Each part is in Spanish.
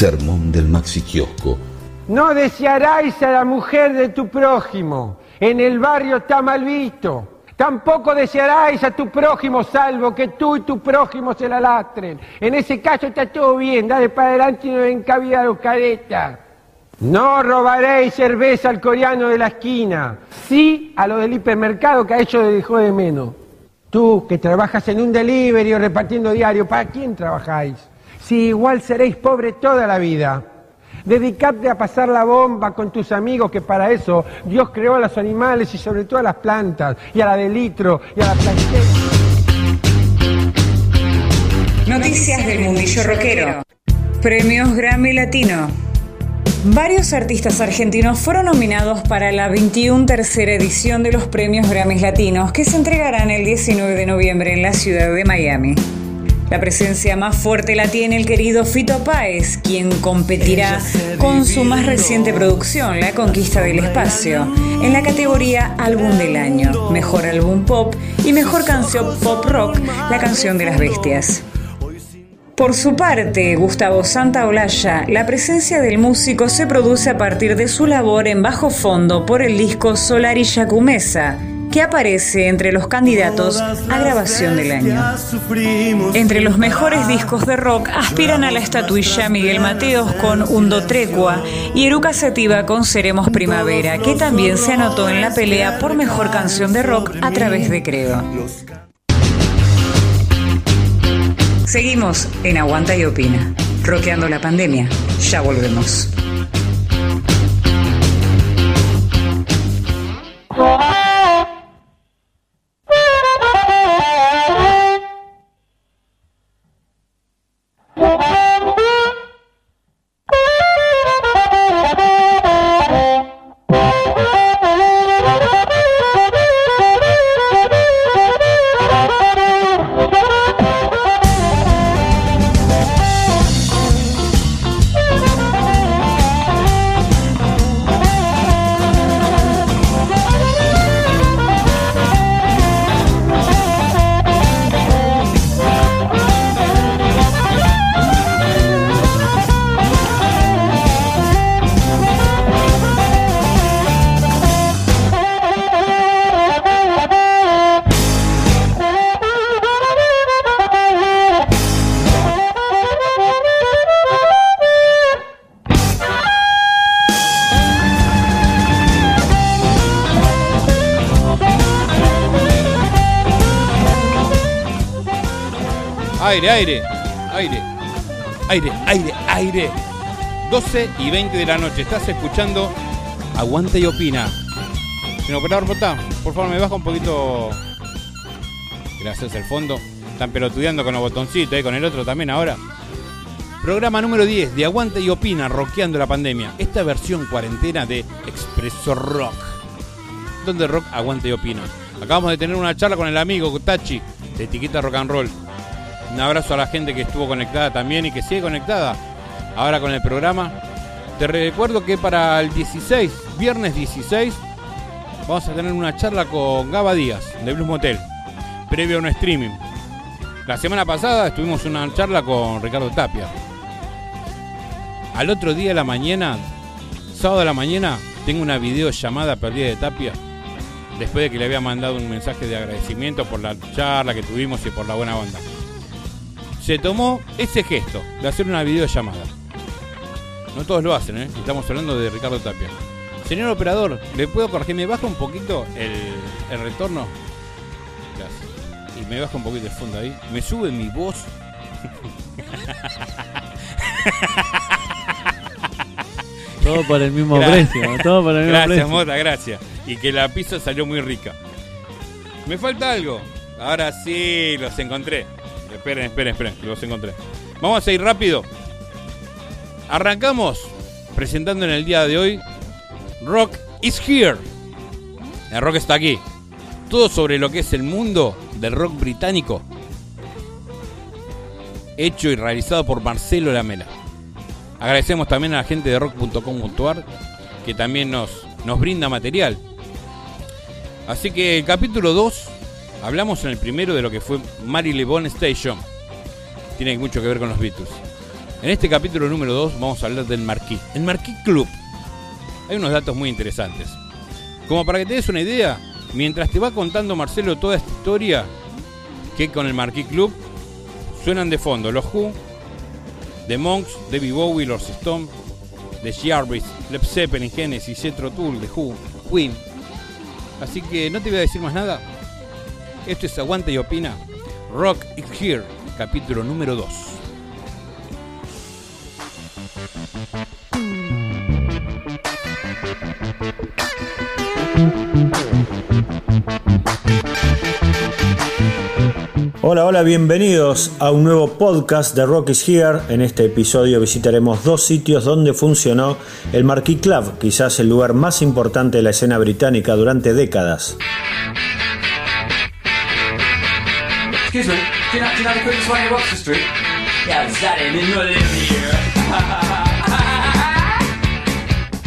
Sermón del Maxi Kiosco. No desearás a la mujer de tu prójimo. En el barrio está mal visto. Tampoco desearás a tu prójimo salvo que tú y tu prójimo se la lastren. En ese caso está todo bien, dale para adelante y no den cabida a los caretas. No robaréis cerveza al coreano de la esquina, sí a lo del hipermercado que a ellos le dejó de menos. Tú que trabajas en un delivery o repartiendo diario, ¿para quién trabajáis? Si igual seréis pobres toda la vida. Dedicarte a pasar la bomba con tus amigos, que para eso Dios creó a los animales y sobre todo a las plantas, y a la de litro, y a la plantera. Noticias del mundillo rockero. Premios Grammy Latino. Varios artistas argentinos fueron nominados para la 21 tercera edición de los Premios Grammys Latinos que se entregarán el 19 de noviembre en la ciudad de Miami. La presencia más fuerte la tiene el querido Fito Páez, quien competirá con su más reciente producción, La Conquista del Espacio, en la categoría Álbum del Año, Mejor Álbum Pop y Mejor Canción Pop Rock, La Canción de las Bestias. Por su parte, Gustavo Santaolalla, la presencia del músico se produce a partir de su labor en bajo fondo por el disco Solari Yacumesa, que aparece entre los candidatos a grabación del año. Entre los mejores discos de rock aspiran a la estatuilla Miguel Mateos con Undo Trecua y Eruca Sativa con Seremos Primavera, que también se anotó en la pelea por mejor canción de rock a través de Creo. Seguimos en Aguanta y Opina, roqueando la pandemia. Ya volvemos. Aire, aire, aire, aire, aire, aire. 12 y 20 de la noche. Estás escuchando Aguanta y Opina. Señor operador Botá, por favor me baja un poquito. Gracias, el fondo. Están pelotudeando con los botoncitos, ¿eh? con el otro también ahora. Programa número 10 de Aguanta y Opina, rockeando la pandemia. Esta versión cuarentena de Expreso Rock. Donde rock aguanta y opina. Acabamos de tener una charla con el amigo Tachi de Etiqueta Rock and Roll. Un abrazo a la gente que estuvo conectada también y que sigue conectada ahora con el programa. Te recuerdo que para el 16, viernes 16, vamos a tener una charla con Gaba Díaz de Blues Motel, previo a un streaming. La semana pasada estuvimos una charla con Ricardo Tapia. Al otro día de la mañana, sábado de la mañana, tengo una videollamada perdida de Tapia. Después de que le había mandado un mensaje de agradecimiento por la charla que tuvimos y por la buena onda se tomó ese gesto de hacer una videollamada. No todos lo hacen, ¿eh? Estamos hablando de Ricardo Tapia. Señor operador, ¿le puedo corregir? ¿Me baja un poquito el, el retorno? Gracias. Y me baja un poquito el fondo ahí. Me sube mi voz. Todo por el mismo precio. Todo por el mismo gracias, precio. Mota, gracias. Y que la pizza salió muy rica. Me falta algo. Ahora sí, los encontré. Esperen, esperen, esperen, que los encontré. Vamos a ir rápido. Arrancamos presentando en el día de hoy Rock is Here. El rock está aquí. Todo sobre lo que es el mundo del rock británico. Hecho y realizado por Marcelo Lamela. Agradecemos también a la gente de rock.com.ar que también nos, nos brinda material. Así que el capítulo 2 Hablamos en el primero de lo que fue Marylebone Station. Tiene mucho que ver con los Beatles. En este capítulo número 2 vamos a hablar del Marquis. El Marquis Club. Hay unos datos muy interesantes. Como para que te des una idea, mientras te va contando Marcelo toda esta historia, que con el Marquis Club suenan de fondo los Who, The Monks, David Bowie, los Stones, The Jarvis, Led Zeppelin, Genesis, Jethro Tull, The Who, Queen. Así que no te voy a decir más nada. Esto es Aguanta y Opina. Rock is Here, capítulo número 2. Hola, hola, bienvenidos a un nuevo podcast de Rock is Here. En este episodio visitaremos dos sitios donde funcionó el Marquis Club, quizás el lugar más importante de la escena británica durante décadas. Excuse me, do you know, do you know the quickest way to Oxford Street? Yeah, it's that in, in here.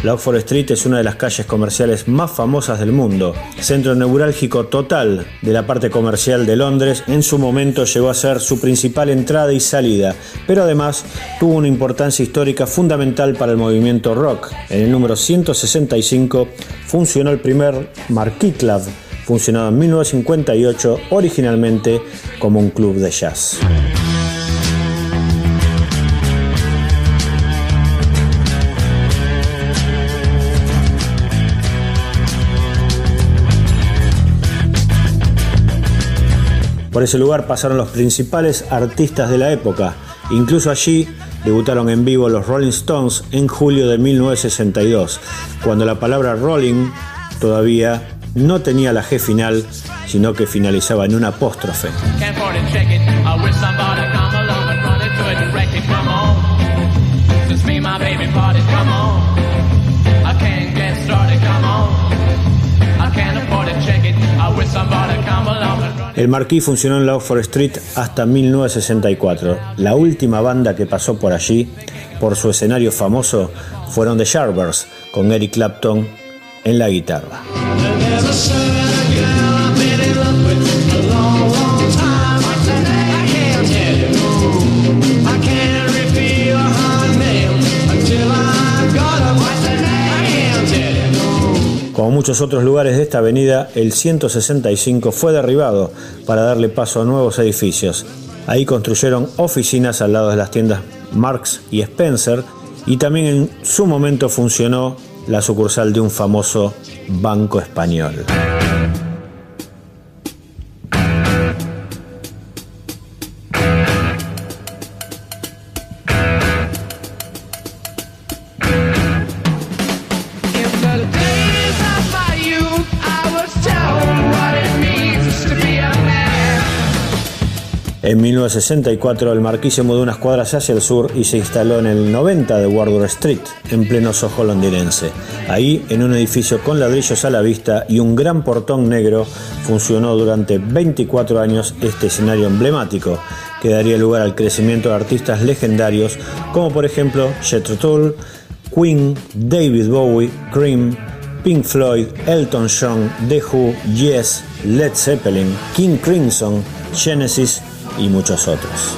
La Oxford Street es una de las calles comerciales más famosas del mundo, centro neurálgico total de la parte comercial de Londres. En su momento llegó a ser su principal entrada y salida, pero además tuvo una importancia histórica fundamental para el movimiento rock. En el número 165 funcionó el primer Marquis Club, funcionado en 1958 originalmente como un club de jazz. Por ese lugar pasaron los principales artistas de la época. Incluso allí debutaron en vivo los Rolling Stones en julio de 1962, cuando la palabra rolling todavía no tenía la G final, sino que finalizaba en un apóstrofe. El Marquis funcionó en la Oxford Street hasta 1964. La última banda que pasó por allí, por su escenario famoso, fueron The Sharpers, con Eric Clapton en la guitarra. Como muchos otros lugares de esta avenida, el 165 fue derribado para darle paso a nuevos edificios. Ahí construyeron oficinas al lado de las tiendas Marks y Spencer y también en su momento funcionó la sucursal de un famoso banco español. En 1964 el marquís se mudó unas cuadras hacia el sur y se instaló en el 90 de Wardour Street, en pleno Soho londinense. Ahí, en un edificio con ladrillos a la vista y un gran portón negro, funcionó durante 24 años este escenario emblemático, que daría lugar al crecimiento de artistas legendarios como por ejemplo Jethro Tull, Queen, David Bowie, Cream, Pink Floyd, Elton John, The Who, Yes, Led Zeppelin, King Crimson, Genesis y muchos otros.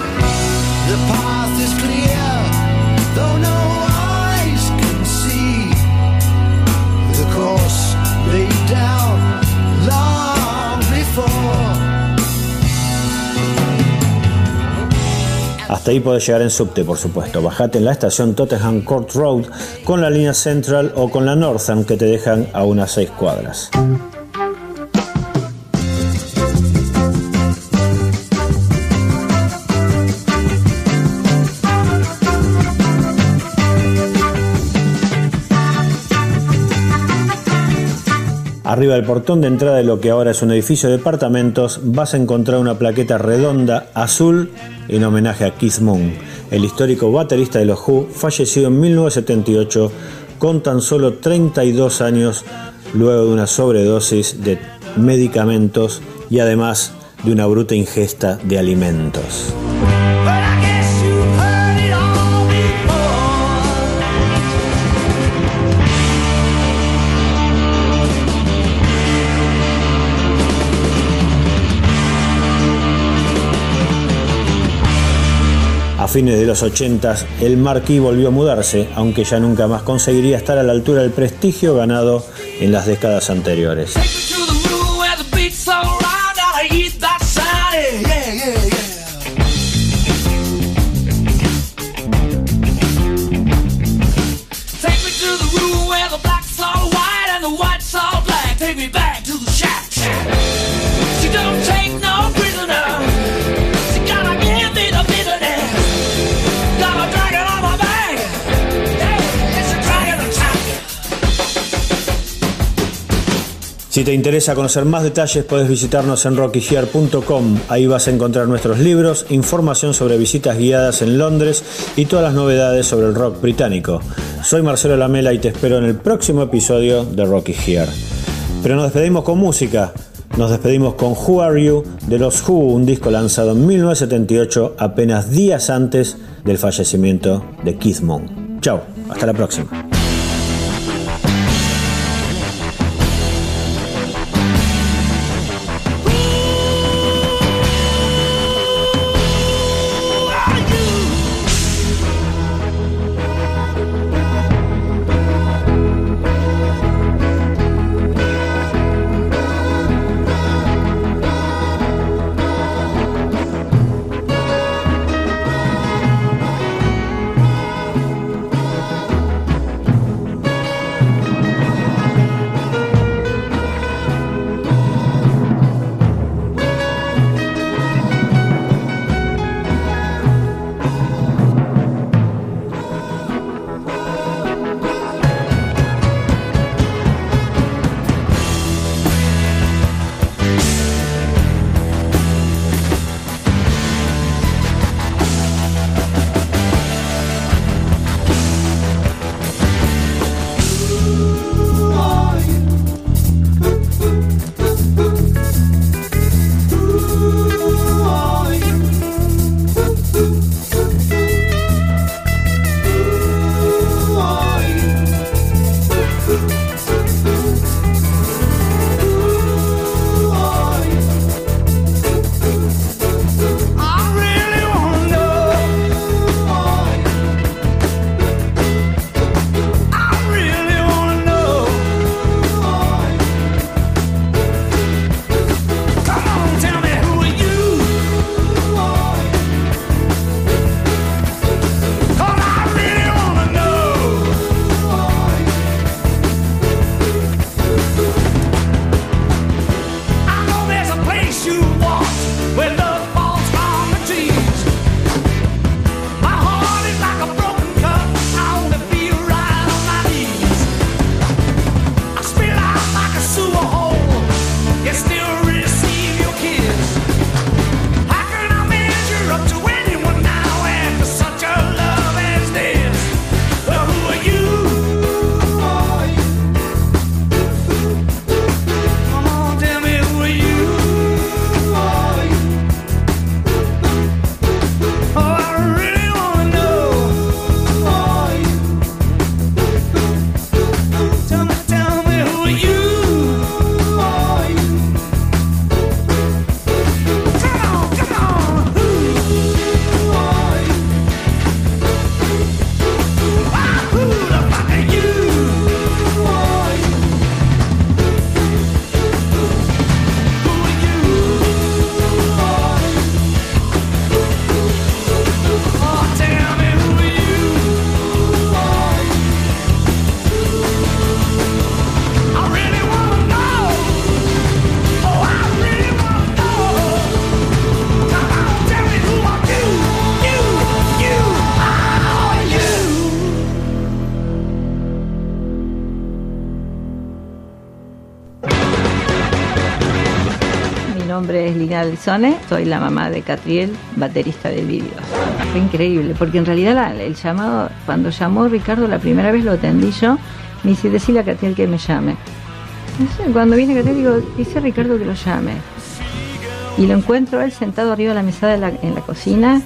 Hasta ahí podés llegar en subte, por supuesto. Bajate en la estación Tottenham Court Road con la línea Central o con la Northern que te dejan a unas 6 cuadras. Arriba del portón de entrada de lo que ahora es un edificio de departamentos vas a encontrar una plaqueta redonda azul en homenaje a Keith Moon, el histórico baterista de los Who, fallecido en 1978 con tan solo 32 años luego de una sobredosis de medicamentos y además de una bruta ingesta de alimentos. Fines de los 80 el Marquis volvió a mudarse, aunque ya nunca más conseguiría estar a la altura del prestigio ganado en las décadas anteriores. Si te interesa conocer más detalles, puedes visitarnos en rockygear.com. Ahí vas a encontrar nuestros libros, información sobre visitas guiadas en Londres y todas las novedades sobre el rock británico. Soy Marcelo Lamela y te espero en el próximo episodio de Rocky Gear. Pero nos despedimos con música. Nos despedimos con Who Are You de los Who, un disco lanzado en 1978, apenas días antes del fallecimiento de Keith Moon. Chao, hasta la próxima. Lina Alzone, soy la mamá de Catriel, baterista de vídeos. Fue increíble, porque en realidad el llamado, cuando llamó Ricardo la primera vez lo atendí yo, me dice, decile a Catriel que me llame. Cuando viene Catriel digo, dice Ricardo que lo llame. Y lo encuentro él sentado arriba de la mesada en la cocina,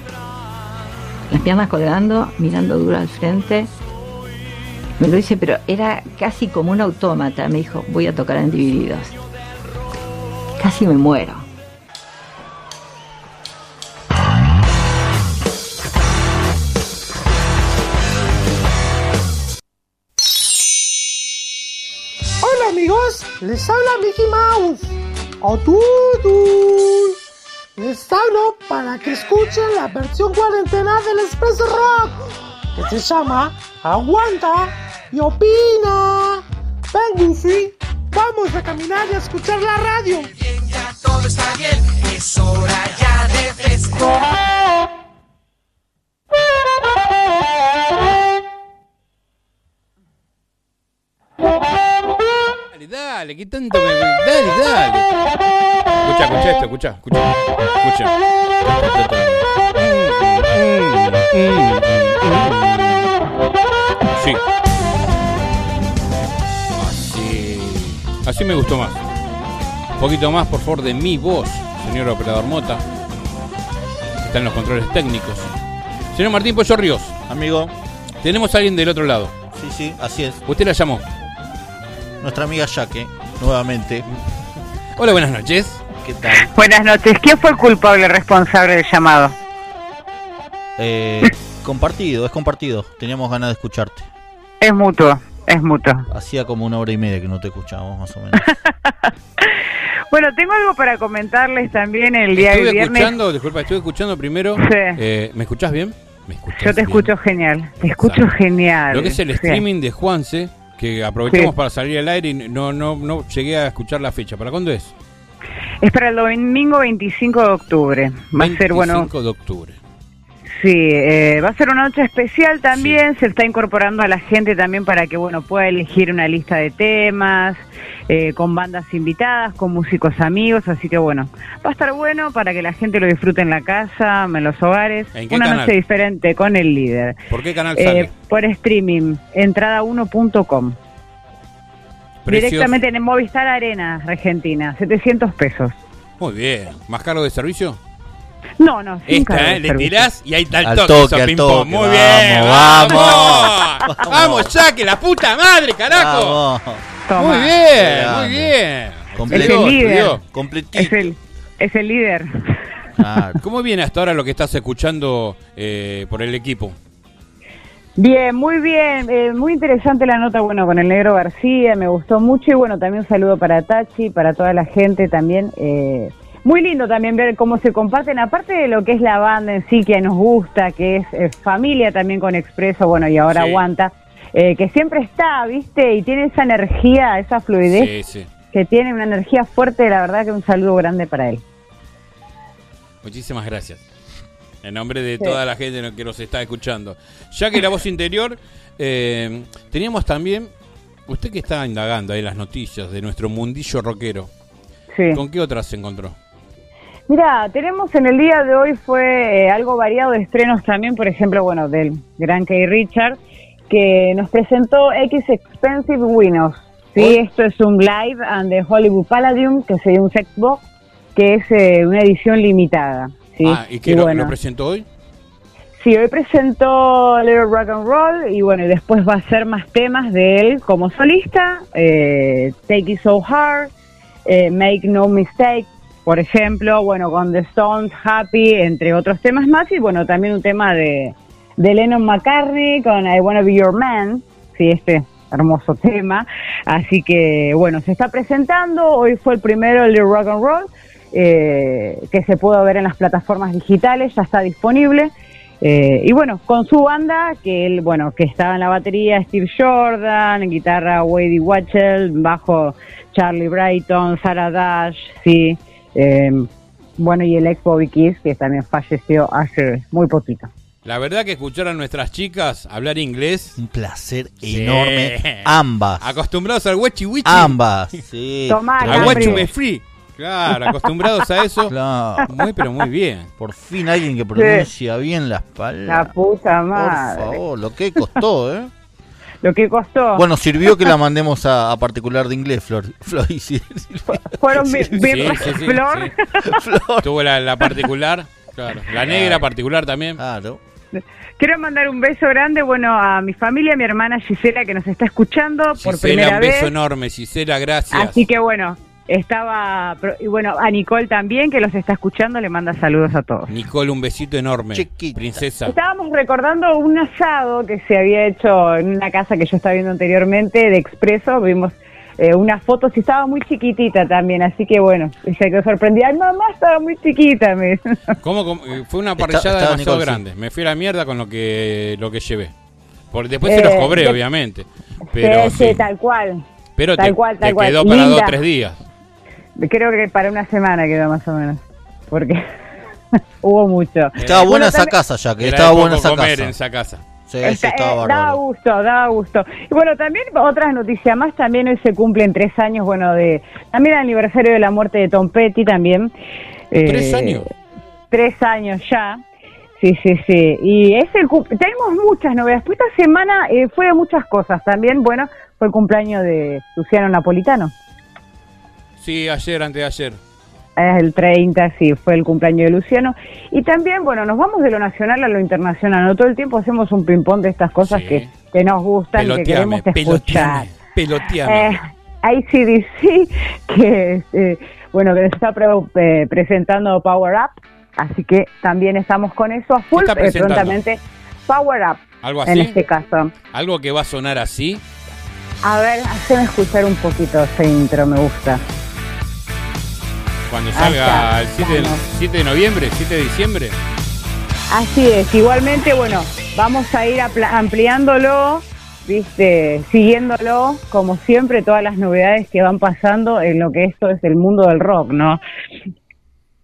las piernas colgando, mirando duro al frente. Me lo dice, pero era casi como un autómata. Me dijo, voy a tocar en Divididos. Casi me muero. Les habla Mickey Mouse. Todos. Les hablo para que escuchen la versión cuarentena del Expreso Rock, que se llama Aguanta y Opina. Ven, Goofy, vamos a caminar y a escuchar la radio. Ya todo está bien, es hora ya de festejar. Dale, ¿qué tanto me... Dale, dale. Escucha, escucha esto, escucha, escucha. Escucha. Sí. Así. Así me gustó más. Un poquito más, por favor, de mi voz, señor operador Mota. Está en los controles técnicos. Señor Martín Pollo Ríos. Amigo. Tenemos a alguien del otro lado. Sí, sí, así es. Usted la llamó. Nuestra amiga Yaque, nuevamente. Hola, buenas noches. ¿Qué tal? Buenas noches. ¿Quién fue el culpable responsable del llamado? Eh, compartido, es compartido. Teníamos ganas de escucharte. Es mutuo, es mutuo. Hacía como una hora y media que no te escuchábamos, más o menos. Bueno, tengo algo para comentarles también el día de Estuve viernes. escuchando, disculpa, estuve escuchando primero. Sí. Eh, ¿Me escuchás bien? ¿Me escuchás Yo te bien? escucho genial, te escucho Exacto. genial. Lo que es el Sí. streaming de Juanse, que aprovechamos Sí. para salir al aire y no, no, no llegué a escuchar la fecha. ¿Para cuándo es? Es para el domingo 25 de octubre. Va a ser, bueno, 25 de octubre. Sí, eh, va a ser una noche especial también. Se está incorporando a la gente también para que, bueno, pueda elegir una lista de temas, eh, con bandas invitadas, con músicos amigos. Así que, bueno, va a estar bueno para que la gente lo disfrute en la casa, en los hogares. ¿En qué Una canal? noche diferente con el líder. ¿Por qué canal Eh, sale? por streaming, entrada1.com. Precios. Directamente en Movistar Arena, Argentina, 700 pesos. Muy bien. ¿Más caro de servicio? No, no, sin Esta, ¿eh? Le tirás y ahí está el toque. toque, al toque. Muy Vamos, bien. vamos. Vamos. Vamos, ya, que la puta madre, carajo. Muy bien, muy bien. Completo, Es el líder. Completito. Es el, es el líder. Claro. ¿Cómo viene hasta ahora lo que estás escuchando eh, por el equipo? Bien, muy bien, eh, muy interesante la nota, bueno, con el negro García, me gustó mucho y bueno, también un saludo para Tachi, para toda la gente también. eh, muy lindo también ver cómo se comparten, aparte de lo que es la banda en sí, que nos gusta, que es eh, familia también con Expreso, bueno, y ahora Sí. aguanta, eh, que siempre está, ¿viste? Y tiene esa energía, esa fluidez, Sí, sí. que tiene una energía fuerte, la verdad que un saludo grande para él. Muchísimas gracias. En nombre de toda la gente que nos está escuchando. Ya que la voz interior, eh, teníamos también, usted que está indagando ahí las noticias de nuestro mundillo rockero, Sí. ¿con qué otras se encontró? Mira, tenemos en el día de hoy fue eh, algo variado de estrenos también, por ejemplo, bueno, del gran Kay Richard, que nos presentó X Expensive Winos. Sí, esto es un live and the Hollywood Palladium, que sería un sexbox, que es eh, una edición limitada. Sí, Ah, ¿y qué lo, bueno. lo presentó hoy? Sí, hoy presentó Little Rock and Roll y bueno, y después va a ser más temas de él como solista, eh, Take It So Hard, eh, Make No Mistake, por ejemplo, bueno, con The Stones, Happy, entre otros temas más, y bueno, también un tema de, de Lennon McCartney con I Wanna Be Your Man, sí, este hermoso tema, así que bueno, se está presentando, hoy fue el primero el Rock and Roll, eh, que se pudo ver en las plataformas digitales, ya está disponible. Eh, y bueno, con su banda, que él, bueno, que estaba en la batería Steve Jordan, en guitarra Wadey Watchell, bajo Charlie Brighton, Sarah Dash, sí, eh, bueno, y el ex Bobby Kiss, que también falleció hace muy poquito. La verdad que escuchar a nuestras chicas hablar inglés. Un placer Sí. enorme. Ambas. Acostumbrados al wechi wichi. Ambas. Sí. Tomá, Al me free. Claro, acostumbrados a eso. Claro. Muy, pero muy bien. Por fin alguien que pronuncia bien las La palabras. puta Por madre. favor, lo que costó, ¿eh? Lo que costó. Bueno, sirvió que la mandemos a, a particular de inglés, Flor. Flor y sí, Fueron bien, bien Sí, sí, sí, Flor. Flor. Tuvo la, la particular. Claro. La negra particular también. Claro. Quiero mandar un beso grande, bueno, a mi familia, a mi hermana Gisela que nos está escuchando por Gisela, primera un beso vez. enorme. Gisela, gracias. Así que bueno, estaba pro- y bueno, a Nicole también que los está escuchando, le manda saludos a todos. Nicole, un besito enorme. Chiquita. Princesa. Estábamos recordando un asado que se había hecho en una casa que yo estaba viendo anteriormente de Expreso, vimos eh, unas fotos y estaba muy chiquitita también, así que bueno, y se quedó sorprendida. Ay, mamá, estaba muy chiquita. Me... ¿Cómo, cómo? Eh, Fue una Está- parrillada demasiado Nicole, sí. grande. Me fui a la mierda con lo que lo que llevé. Por, después se los Eh, cobré, de- obviamente. Pero sí, sí. sí, tal cual. Pero tal te, cual, tal te cual. quedó para Linda. dos o tres días. Creo que para una semana quedó más o menos, porque hubo mucho. Estaba buena Bueno, esa también- casa ya, que Era estaba buena esa comer casa. en esa casa. Sí, Está- estaba eh, daba bárbaro. gusto, daba gusto. Y bueno, también otras noticias más, también hoy se cumplen tres años, bueno, de también el aniversario de la muerte de Tom Petty también. ¿Tres Eh, años? Tres años ya. Sí, sí, sí. Y es el tenemos muchas novedades. Pues esta semana eh, fue de muchas cosas también. Bueno, fue el cumpleaños de Luciano Napolitano. Sí, ayer, antes de ayer. El 30, sí, fue el cumpleaños de Luciano. Y también, bueno, nos vamos de lo nacional a lo internacional. ¿no? Todo el tiempo hacemos un ping-pong de estas cosas Sí. que, que nos gustan, que Peloteame, queremos escuchar. peloteame, peloteame. Eh, ICDC, que eh, bueno, que está pre- eh, presentando Power Up, así que también estamos con eso a full, está eh, prontamente. Power Up, ¿Algo en así? este caso. Algo que va a sonar así. A ver, haceme escuchar un poquito ese intro, me gusta. Cuando salga el 7 de, vamos. 7 de noviembre, 7 de diciembre. Así es, igualmente, bueno, vamos a ir ampliándolo, viste, siguiéndolo, como siempre, todas las novedades que van pasando en lo que esto es el mundo del rock, ¿no?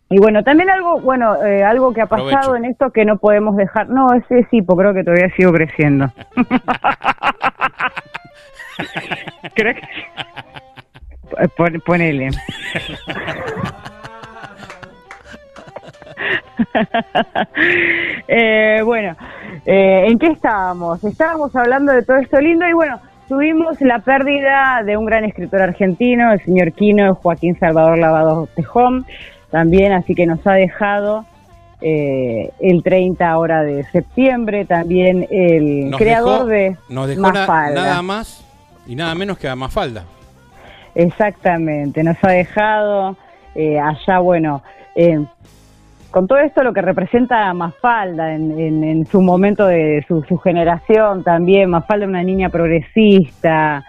Y bueno, también algo, bueno, eh, algo que ha pasado Provecho. en esto que no podemos dejar, no, ese sí, porque creo que todavía sigo creciendo. creo que... Pon- ponele. Eh, bueno, eh, ¿en qué estábamos? Estábamos hablando de todo esto lindo y bueno, tuvimos la pérdida de un gran escritor argentino, el señor Quino Joaquín Salvador Lavado Tejón, también, así que nos ha dejado eh, el 30 ahora de septiembre, también el Nos creador dejó, de nos dejó Mafalda. nada más y nada menos que a Mafalda. Exactamente, nos ha dejado eh, allá, bueno, eh, con todo esto lo que representa a Mafalda en, en- en su momento de su, su generación también, Mafalda una niña progresista,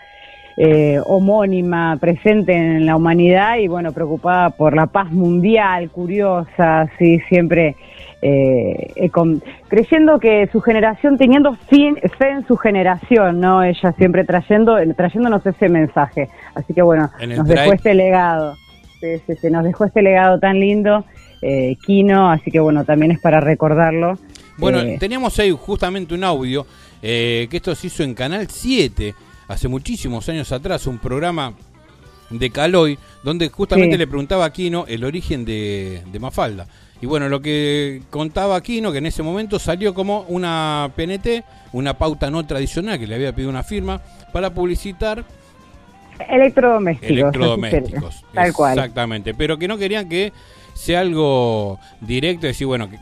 eh, homónima, presente en la humanidad y bueno, preocupada por la paz mundial, curiosa, sí, siempre eh, eh, con- creyendo que su generación, teniendo fin- fe en su generación, ¿no? Ella siempre trayendo, trayéndonos ese mensaje. Así que bueno, nos dejó este legado. Sí, sí, sí, nos dejó este legado tan lindo, eh, Kino, así que bueno, también es para recordarlo. Bueno, Eh, teníamos ahí justamente un audio eh, que esto se hizo en Canal 7 hace muchísimos años atrás, un programa de Caloy, donde justamente Sí. le preguntaba a Aquino el origen de, de Mafalda. Y bueno, lo que contaba Aquino, que en ese momento salió como una PNT, una pauta no tradicional, que le había pedido una firma, para publicitar electrodomésticos. electrodomésticos. Tal cual. Exactamente, pero que no querían que sea algo directo, decir, bueno, que,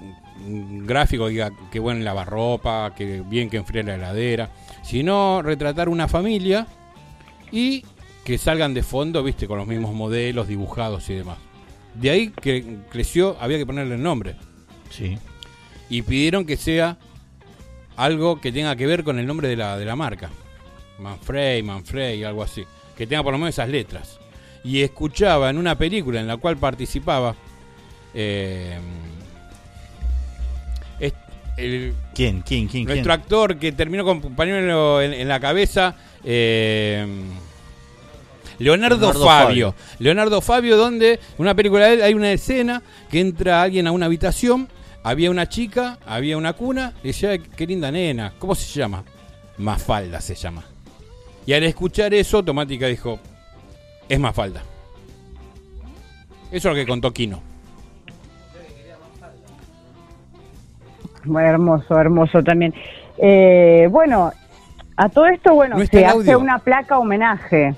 un gráfico diga que bueno lavarropa, que bien que enfríe la heladera, sino retratar una familia y que salgan de fondo, viste, con los mismos modelos dibujados y demás. De ahí que creció, había que ponerle el nombre. Sí. Y pidieron que sea algo que tenga que ver con el nombre de la, de la marca. Manfrey, Manfrey, algo así. Que tenga por lo menos esas letras. Y escuchaba en una película en la cual participaba. eh, el- ¿Quién? ¿Quién? ¿Quién? nuestro quién? actor que terminó con un pañuelo en, en la cabeza. eh, Leonardo, Leonardo Fabio. Fabio. Leonardo Fabio, donde en una película de él hay una escena que entra alguien a una habitación, había una chica, había una cuna, y decía, "Ay, qué linda nena, ¿cómo se llama? Mafalda se llama. Y al escuchar eso, automática dijo, es Mafalda. Eso es lo que contó Kino. Hermoso, hermoso también. Eh, bueno, a todo esto, bueno, No se hace audio. una placa homenaje.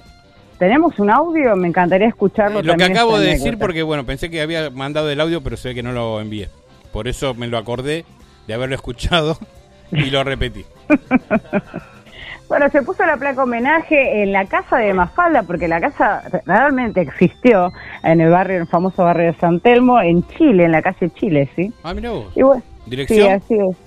¿Tenemos un audio? Me encantaría escucharlo. Eh, Lo que acabo de decir, porque bueno, pensé que había mandado el audio, pero sé que no lo envié. Por eso me lo acordé de haberlo escuchado y lo repetí. Bueno, se puso la placa homenaje en la casa de Mafalda, porque la casa realmente existió en el barrio, en el famoso barrio de San Telmo, en Chile, en la calle Chile, ¿sí? Ah, mira vos. Y bueno, ¿Dirección? Sí, así es.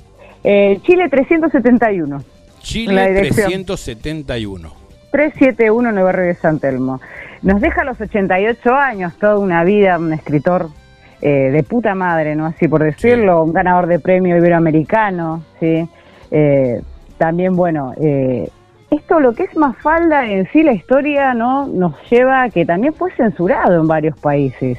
Eh, Chile 371. Chile la dirección. 371. 371 en el barrio de San Telmo. Nos deja a los 88 años, toda una vida, un escritor eh, de puta madre, ¿no? Así por decirlo, un ganador de premio iberoamericano, ¿sí? Eh, también, bueno, eh, esto lo que es Mafalda en sí, la historia, ¿no? Nos lleva a que también fue censurado en varios países.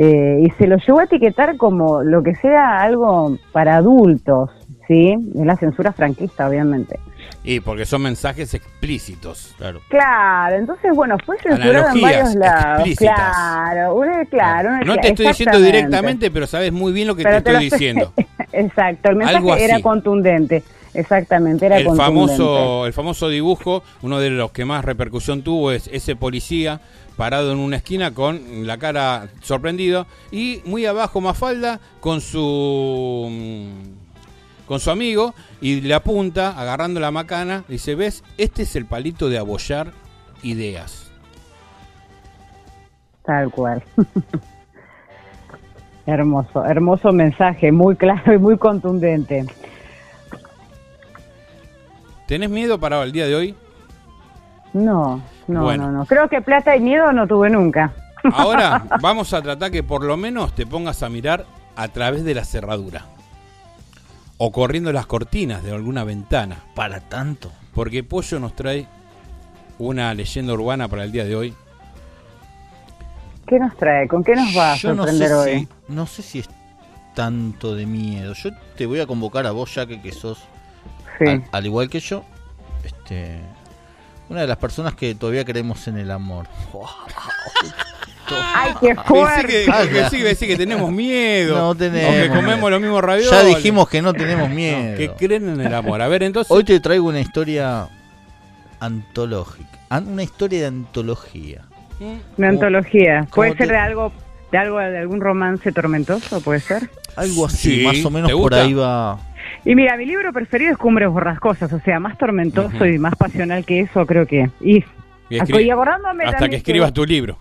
Eh, y se lo llevó a etiquetar como lo que sea algo para adultos, ¿sí? Es la censura franquista, obviamente. Y porque son mensajes explícitos. Claro. Claro, entonces, bueno, fue censurado en varios lados. explícitas. Claro, una- claro. No te estoy diciendo directamente, pero sabes muy bien lo que Pero te estoy diciendo. Exacto, el mensaje era contundente. Exactamente, era el contundente. famoso el famoso dibujo uno de los que más repercusión tuvo es ese policía parado en una esquina con la cara sorprendido y muy abajo Mafalda con su mm, con su amigo y le apunta agarrando la macana dice ves este es el palito de abollar ideas Tal cual. hermoso, hermoso mensaje, muy claro y muy contundente. ¿tenés miedo para el día de hoy? No, no, Bueno. no, no. Creo que plata y miedo no tuve nunca. Ahora vamos a tratar que por lo menos te pongas a mirar a través de la cerradura. O corriendo las cortinas de alguna ventana. Para tanto. Porque Pollo nos trae una leyenda urbana para el día de hoy. ¿Qué nos trae? ¿Con qué nos va a Yo no sorprender sé, hoy? si, no sé si es tanto de miedo. Yo te voy a convocar a vos, ya que, que sos, Sí. al, al igual que yo, este, una de las personas que todavía creemos en el amor. ¡Ay, qué fuerte! que, pensé que, pensé que tenemos miedo. No O que tenemos. comemos los mismos ravioles. Ya dijimos que no tenemos miedo. Que creen en el amor. A ver, entonces. Hoy te traigo una historia antológica. An- Una historia de antología. Una antología. ¿Puede ser te- de algo, de algo, de algún romance tormentoso? ¿Puede ser? Algo así, Sí, más o menos ¿te por ahí va. Y mira, mi libro preferido es Cumbres Borrascosas, o sea, más tormentoso y más pasional que eso, creo que. Y, Y escri- y acordándome hasta que escribas tu libro.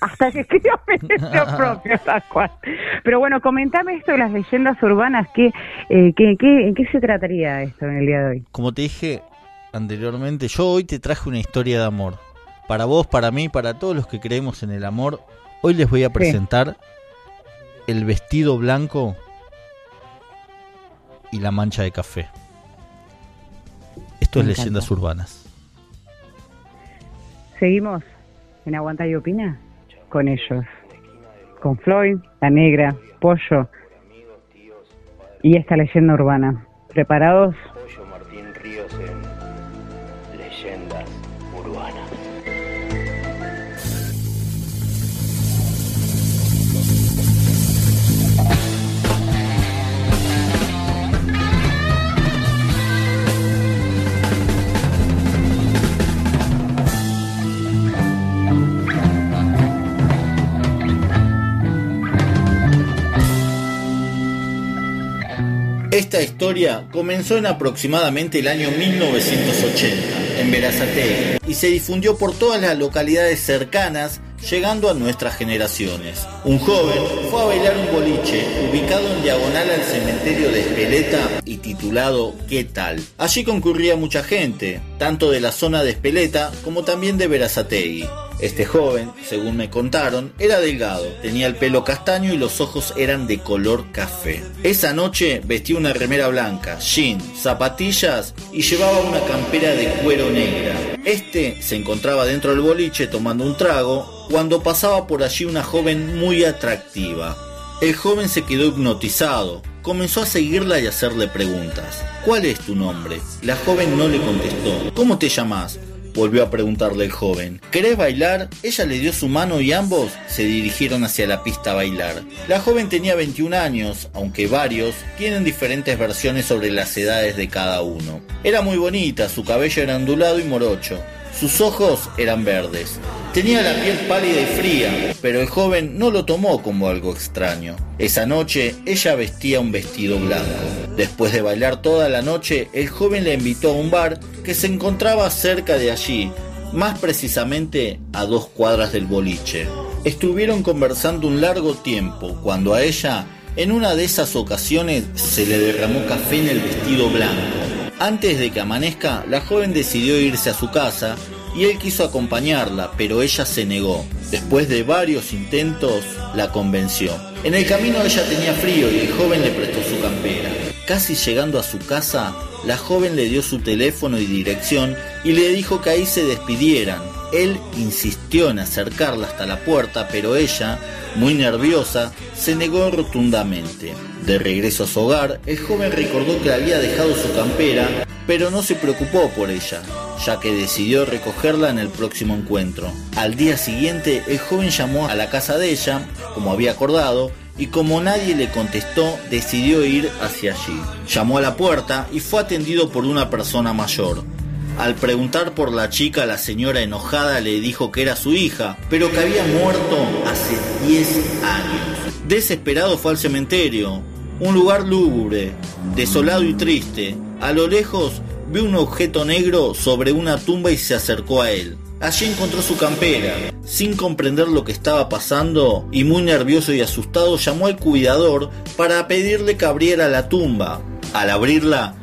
Hasta que escriba mi libro propio, tal cual. Pero bueno, comentame esto de las leyendas urbanas, ¿qué, eh, qué, qué, ¿en qué se trataría esto en el día de hoy? Como te dije anteriormente, yo hoy te traje una historia de amor. Para vos, para mí, para todos los que creemos en el amor, hoy les voy a presentar el vestido blanco y la mancha de café. Esto Me es leyendas urbanas. Seguimos en Aguanta y Opina con ellos. Con Floyd, La Negra, Pollo y esta leyenda urbana. ¿Preparados? Esta historia comenzó en aproximadamente el año 1980, en Verazategui, y se difundió por todas las localidades cercanas, llegando a nuestras generaciones. Un joven fue a bailar un boliche ubicado en diagonal al cementerio de Espeleta y titulado ¿Qué tal? Allí concurría mucha gente, tanto de la zona de Espeleta como también de Verazategui. Este joven, según me contaron, era delgado, tenía el pelo castaño y los ojos eran de color café. Esa noche vestía una remera blanca, jean, zapatillas y llevaba una campera de cuero negra. Este se encontraba dentro del boliche tomando un trago cuando pasaba por allí una joven muy atractiva. El joven se quedó hipnotizado, comenzó a seguirla y a hacerle preguntas. ¿Cuál es tu nombre? La joven no le contestó. ¿Cómo te llamas? Volvió a preguntarle el joven. ¿Querés bailar? Ella le dio su mano y ambos se dirigieron hacia la pista a bailar. La joven tenía 21 años, aunque varios tienen diferentes versiones sobre las edades de cada uno. Era muy bonita, su cabello era ondulado y morocho. Sus ojos eran verdes. Tenía la piel pálida y fría, pero el joven no lo tomó como algo extraño. Esa noche ella vestía un vestido blanco. Después de bailar toda la noche, el joven la invitó a un bar que se encontraba cerca de allí, más precisamente a dos cuadras del boliche. Estuvieron conversando un largo tiempo cuando a ella, en una de esas ocasiones, se le derramó café en el vestido blanco. Antes de que amanezca, la joven decidió irse a su casa y él quiso acompañarla, pero ella se negó. Después de varios intentos, la convenció. En el camino ella tenía frío y el joven le prestó su campera. Casi llegando a su casa, la joven le dio su teléfono y dirección y le dijo que ahí se despidieran. Él insistió en acercarla hasta la puerta, pero ella, muy nerviosa, se negó rotundamente. De regreso a su hogar, el joven recordó que había dejado su campera, pero no se preocupó por ella, ya que decidió recogerla en el próximo encuentro. Al día siguiente, el joven llamó a la casa de ella, como había acordado, y como nadie le contestó, decidió ir hacia allí. Llamó a la puerta y fue atendido por una persona mayor. Al preguntar por la chica, la señora enojada le dijo que era su hija, pero que había muerto hace 10 años. Desesperado fue al cementerio, un lugar lúgubre, desolado y triste. A lo lejos vio un objeto negro sobre una tumba y se acercó a él. Allí encontró su campera. Sin comprender lo que estaba pasando y muy nervioso y asustado, llamó al cuidador para pedirle que abriera la tumba. Al abrirla,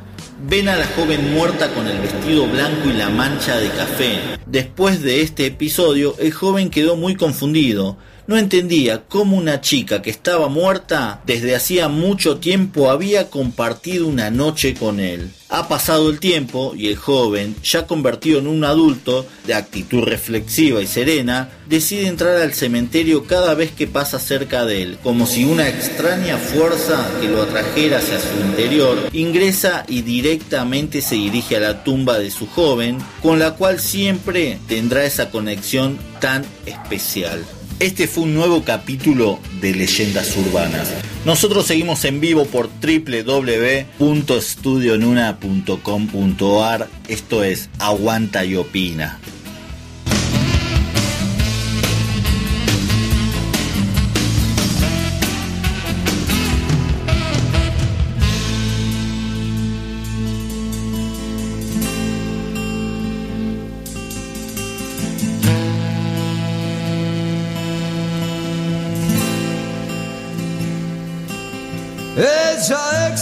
ven a la joven muerta con el vestido blanco y la mancha de café. Después de este episodio, el joven quedó muy confundido. No entendía cómo una chica que estaba muerta desde hacía mucho tiempo había compartido una noche con él. Ha pasado el tiempo y el joven, ya convertido en un adulto de actitud reflexiva y serena, decide entrar al cementerio cada vez que pasa cerca de él, como si una extraña fuerza que lo atrajera hacia su interior ingresa y directamente se dirige a la tumba de su joven, con la cual siempre tendrá esa conexión tan especial. Este fue un nuevo capítulo de Leyendas Urbanas. Nosotros seguimos en vivo por www.studionuna.com.ar. Esto es Aguanta y Opina.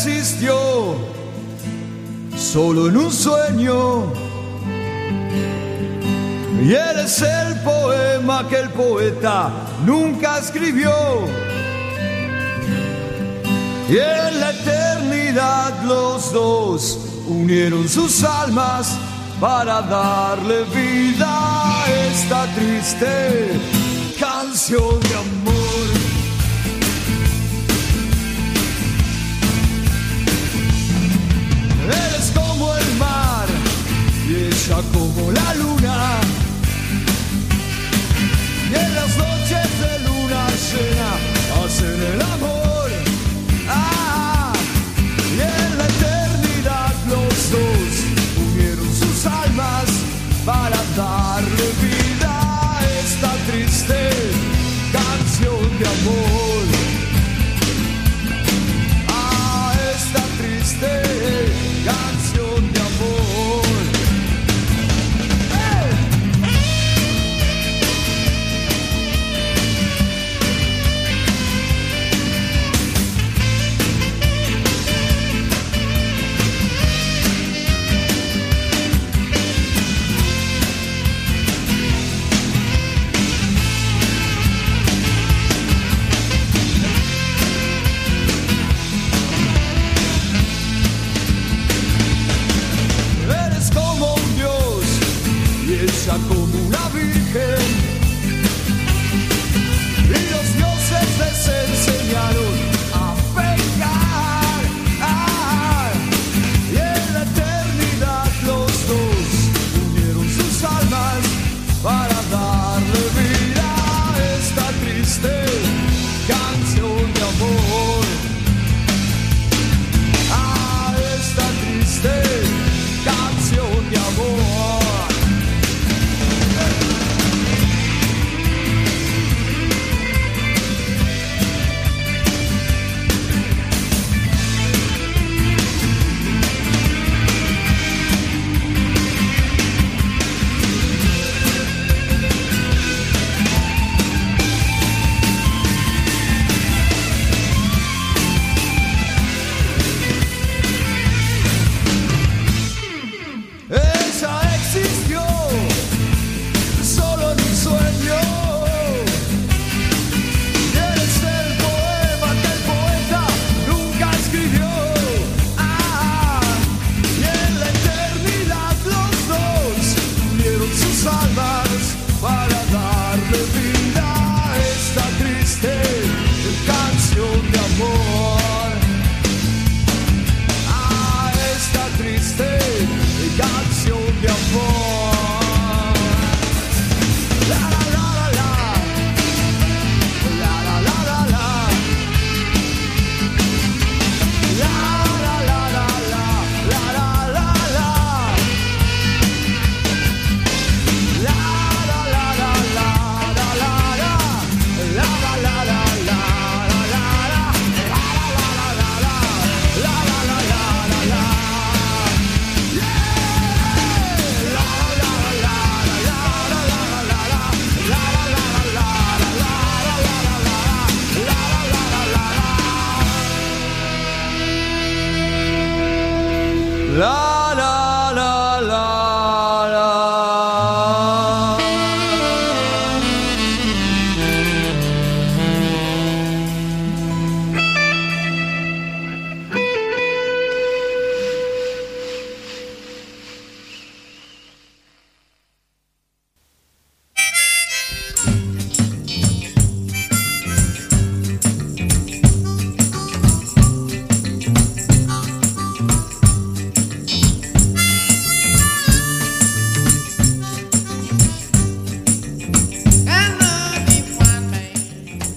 Existió solo en un sueño. Y él es el poema que el poeta nunca escribió. Y en la eternidad los dos unieron sus almas para darle vida a esta triste canción de amor. Como la luna. Y en las noches de luna llena hacen el amor. Ah, y en la eternidad los dos unieron sus almas para darle vida a esta triste canción de amor. Esta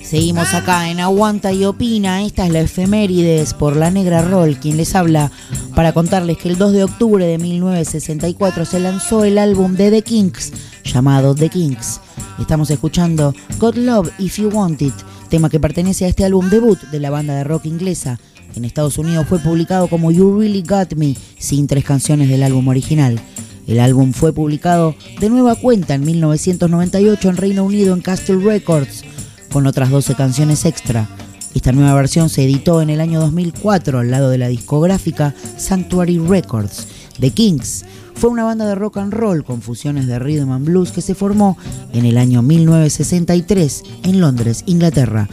Seguimos acá en Aguanta y Opina. Esta es la efemérides por la Negra Roll, quien les habla para contarles que el 2 de octubre de 1964 se lanzó el álbum de The Kinks llamado The Kinks. Estamos escuchando God Love If You Want It, tema que pertenece a este álbum debut de la banda de rock inglesa. En Estados Unidos fue publicado como You Really Got Me, sin tres canciones del álbum original. El álbum fue publicado de nueva cuenta en 1998 en Reino Unido en Castle Records, con otras 12 canciones extra. Esta nueva versión se editó en el año 2004 al lado de la discográfica Sanctuary Records. The Kings fue una banda de rock and roll con fusiones de rhythm and blues que se formó en el año 1963 en Londres, Inglaterra.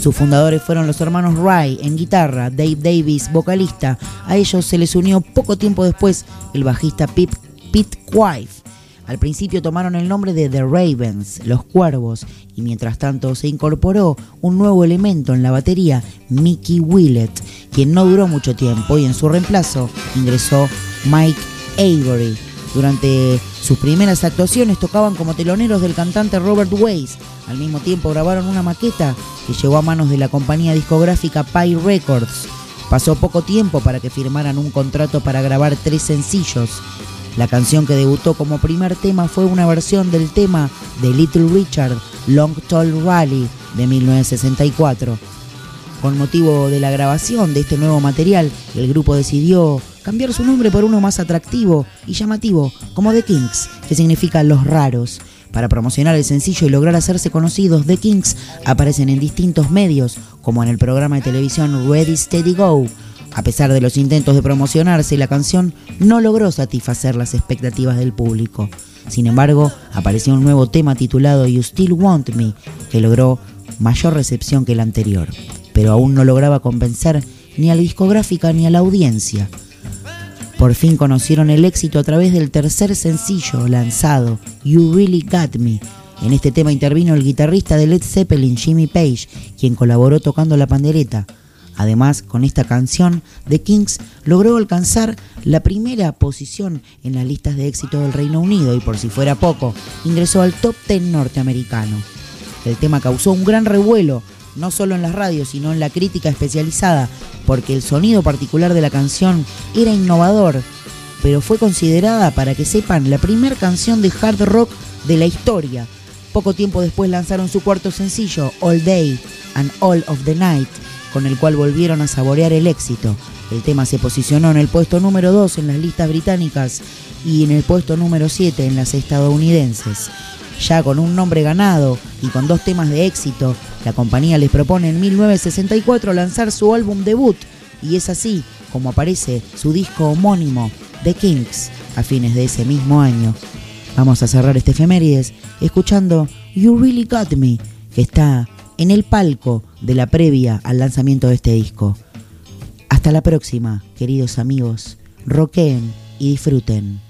Sus fundadores fueron los hermanos Ray en guitarra, Dave Davis vocalista. A ellos se les unió poco tiempo después el bajista Pip, Pete Quive. Al principio tomaron el nombre de The Ravens, los cuervos, y mientras tanto se incorporó un nuevo elemento en la batería, Mickey Willett, quien no duró mucho tiempo y en su reemplazo ingresó Mike Avery. Durante sus primeras actuaciones tocaban como teloneros del cantante Robert Weiss. Al mismo tiempo grabaron una maqueta que llegó a manos de la compañía discográfica Pie Records. Pasó poco tiempo para que firmaran un contrato para grabar tres sencillos. La canción que debutó como primer tema fue una versión del tema de Little Richard, Long Tall Rally, de 1964. Con motivo de la grabación de este nuevo material, el grupo decidió cambiar su nombre por uno más atractivo y llamativo, como The Kings, que significa los raros. Para promocionar el sencillo y lograr hacerse conocidos, The Kings aparecen en distintos medios, como en el programa de televisión Ready Steady Go. A pesar de los intentos de promocionarse, la canción no logró satisfacer las expectativas del público. Sin embargo, apareció un nuevo tema titulado You Still Want Me, que logró mayor recepción que el anterior, pero aún no lograba convencer ni a la discográfica ni a la audiencia. Por fin conocieron el éxito a través del tercer sencillo lanzado, You Really Got Me. En este tema intervino el guitarrista de Led Zeppelin, Jimmy Page, quien colaboró tocando la pandereta. Además, con esta canción, The Kings logró alcanzar la primera posición en las listas de éxito del Reino Unido y por si fuera poco, ingresó al top 10 norteamericano. El tema causó un gran revuelo, no solo en las radios, sino en la crítica especializada, porque el sonido particular de la canción era innovador, pero fue considerada, para que sepan, la primera canción de hard rock de la historia. Poco tiempo después lanzaron su cuarto sencillo, All Day and All of the Night, con el cual volvieron a saborear el éxito. El tema se posicionó en el puesto número 2 en las listas británicas y en el puesto número 7 en las estadounidenses. Ya con un nombre ganado y con dos temas de éxito, la compañía les propone en 1964 lanzar su álbum debut y es así como aparece su disco homónimo, The Kings, a fines de ese mismo año. Vamos a cerrar este efemérides escuchando You Really Got Me, que está en el palco de la previa al lanzamiento de este disco. Hasta la próxima, queridos amigos. Roqueen y disfruten.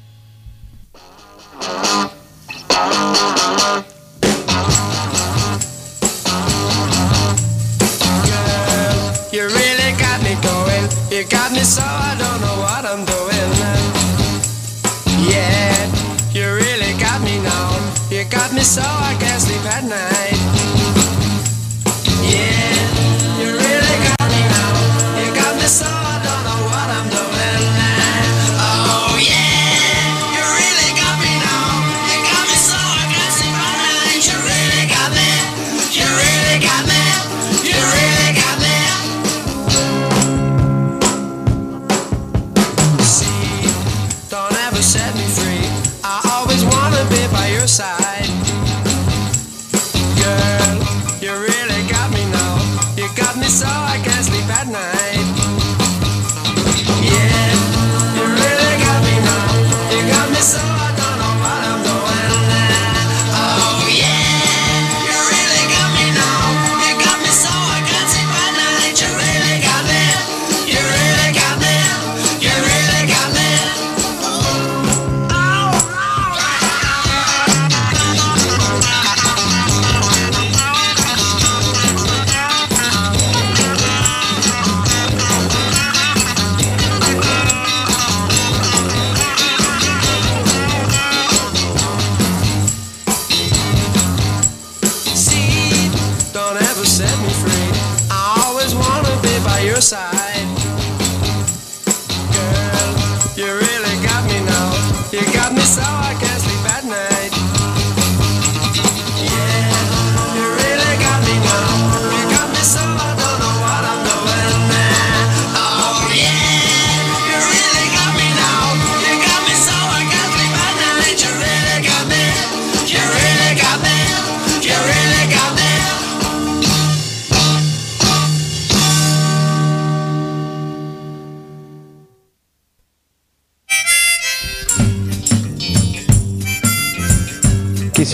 Really got me going. You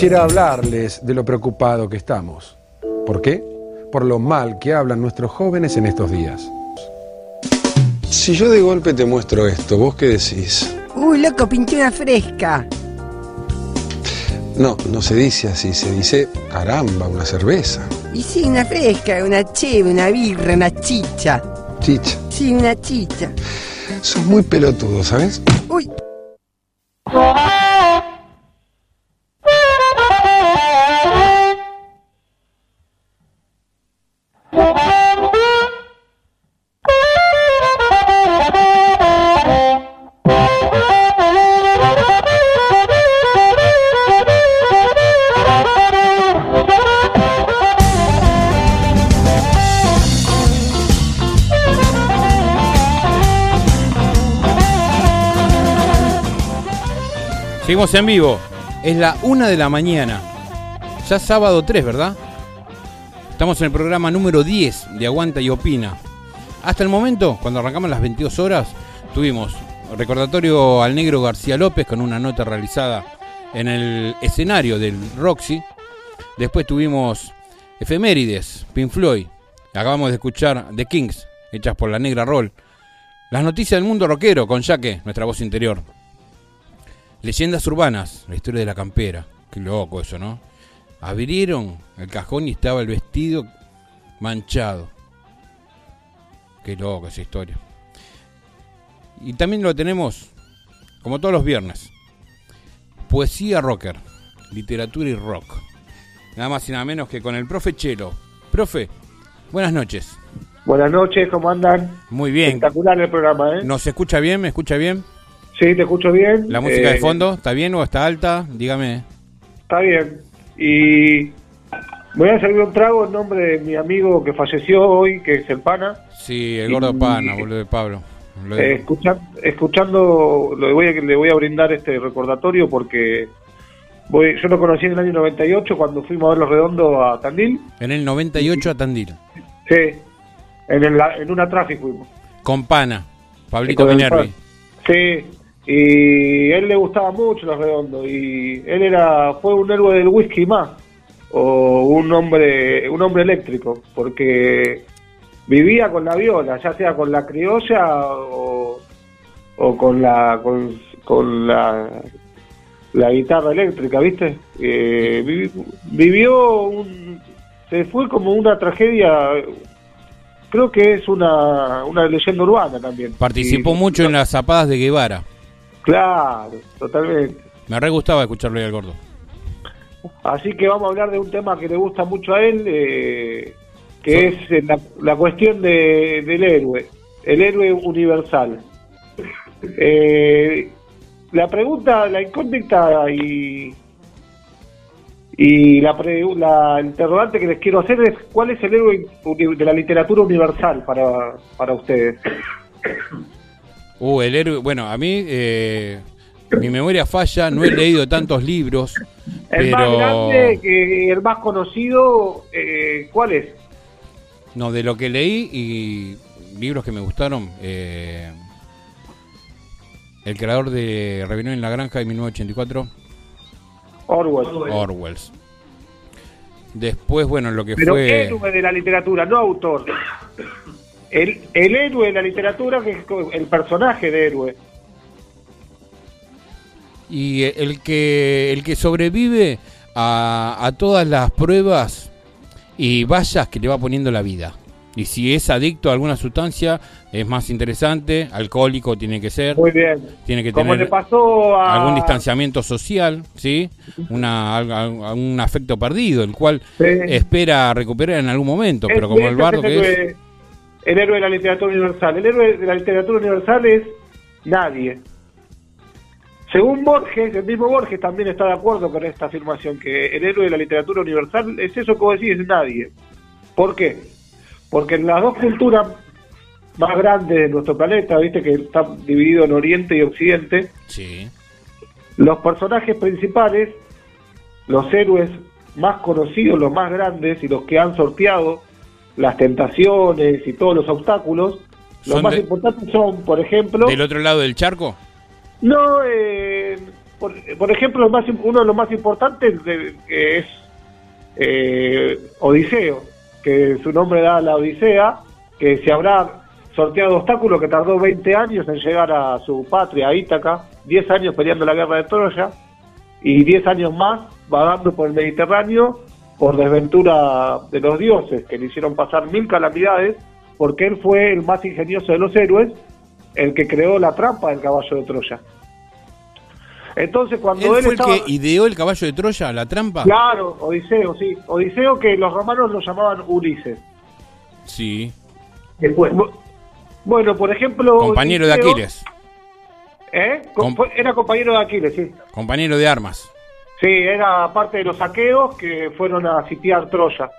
Quisiera hablarles de lo preocupado que estamos. ¿Por qué? Por lo mal que hablan nuestros jóvenes en estos días. Si yo de golpe te muestro esto, ¿vos qué decís? Uy, loco, pintura fresca. No, no se dice así, se dice caramba, una cerveza. Y sí, una fresca, una cheve, una birra, una chicha. Chicha. Sí, una chicha. Sos muy pelotudo, ¿sabes? Uy. Seguimos en vivo. Es la una de la mañana. Ya sábado 3, ¿verdad? Estamos en el programa número 10 de Aguanta y Opina. Hasta el momento, cuando arrancamos las 22 horas, tuvimos recordatorio al negro García López con una nota realizada en el escenario del Roxy. Después tuvimos efemérides, Pink Floyd. Acabamos de escuchar The Kings, hechas por la negra Roll. Las noticias del mundo rockero con Jaque, nuestra voz interior. Leyendas urbanas, la historia de la campera. Qué loco eso, ¿no? Abrieron el cajón y estaba el vestido manchado. Qué loco esa historia. Y también lo tenemos, como todos los viernes, poesía rocker, literatura y rock. Nada más y nada menos que con el profe Chelo. Profe, buenas noches. Buenas noches, ¿cómo andan? Muy bien. Espectacular el programa, ¿eh? ¿Nos escucha bien? ¿Me escucha bien? Sí, te escucho bien. ¿La música Eh, de fondo está bien o está alta? Dígame. Está bien. Y voy a servir un trago en nombre de mi amigo que falleció hoy, que es el pana. Sí, el gordo pana, boludo de Pablo. Eh, escucha- escuchando, le voy, a, le voy a brindar este recordatorio porque voy, yo lo conocí en el año 98 cuando fuimos a ver los redondos a Tandil. En el 98 a Tandil. Sí, en, el- en una traffic fuimos. Con pana. Pablito Minervi. Sí, y él le gustaba mucho los redondos y él era fue un héroe del whisky más o un hombre un hombre eléctrico porque vivía con la viola, ya sea con la criolla o, o con la con, con la la guitarra eléctrica, ¿viste? Eh, vi- vivió un se fue como una tragedia creo que es una, una leyenda urbana también. Participó Y- mucho en las zapadas de Guevara. Claro, totalmente. Me re gustaba escucharlo ahí al gordo. Así que vamos a hablar de un tema que le gusta mucho a él, eh, que es eh, la, la cuestión de- del héroe, el héroe universal. Eh, la pregunta, la incógnita y, y la, pre- la interrogante que les quiero hacer es ¿cuál es el héroe de la literatura universal para, para ustedes? Uh, el héroe. Bueno, a mí. eh, mi memoria falla, no he leído tantos libros. El más grande, que, el más conocido, eh, ¿cuál es? No, de lo que leí y libros que me gustaron. eh, el creador de Rebelión en la Granja de 1984, Orwell. Orwells. Después, bueno, lo que Pero fue. héroe de la literatura, no autor. El, el héroe de la literatura, que es el personaje de héroe. Y el que, el que sobrevive a, a todas las pruebas y vallas que le va poniendo la vida. Y si es adicto a alguna sustancia, es más interesante. Alcohólico tiene que ser. Muy bien. Tiene que Como tener le pasó a... algún distanciamiento social, ¿sí? Una, un afecto perdido, el cual Sí. espera recuperar en algún momento. Es- pero como el bardo que es. El héroe de la literatura universal. El héroe de la literatura universal es nadie. Según Borges, el mismo Borges también está de acuerdo con esta afirmación, que el héroe de la literatura universal es eso que vos decís, es nadie. ¿Por qué? Porque en las dos culturas más grandes de nuestro planeta, viste que está dividido en Oriente y Occidente, Sí. los personajes principales, los héroes más conocidos, los más grandes y los que han sorteado las tentaciones y todos los obstáculos, los más de- importantes son, por ejemplo, ¿Del otro lado del charco? no, eh, por, por ejemplo, los más, im- uno de los más importantes de- que es eh, Odiseo, que su nombre da a la Odisea, que se habrá sorteado obstáculos que tardó 20 años en llegar a su patria, a Ítaca, 10 años peleando la guerra de Troya, y 10 años más vagando por el Mediterráneo por desventura de los dioses, que le hicieron pasar mil calamidades, porque él fue el más ingenioso de los héroes, el que creó la trampa del caballo de Troya. Entonces, cuando ¿Él él, fue el que ideó el caballo de Troya, la trampa? Claro, Odiseo, sí. Odiseo que los romanos lo llamaban Ulises. Sí. Después. Bueno, por ejemplo... Compañero de Aquiles. ¿Eh? Com- Era compañero de Aquiles, sí. Compañero de armas. Sí, era parte de los saqueos que fueron a sitiar Troya.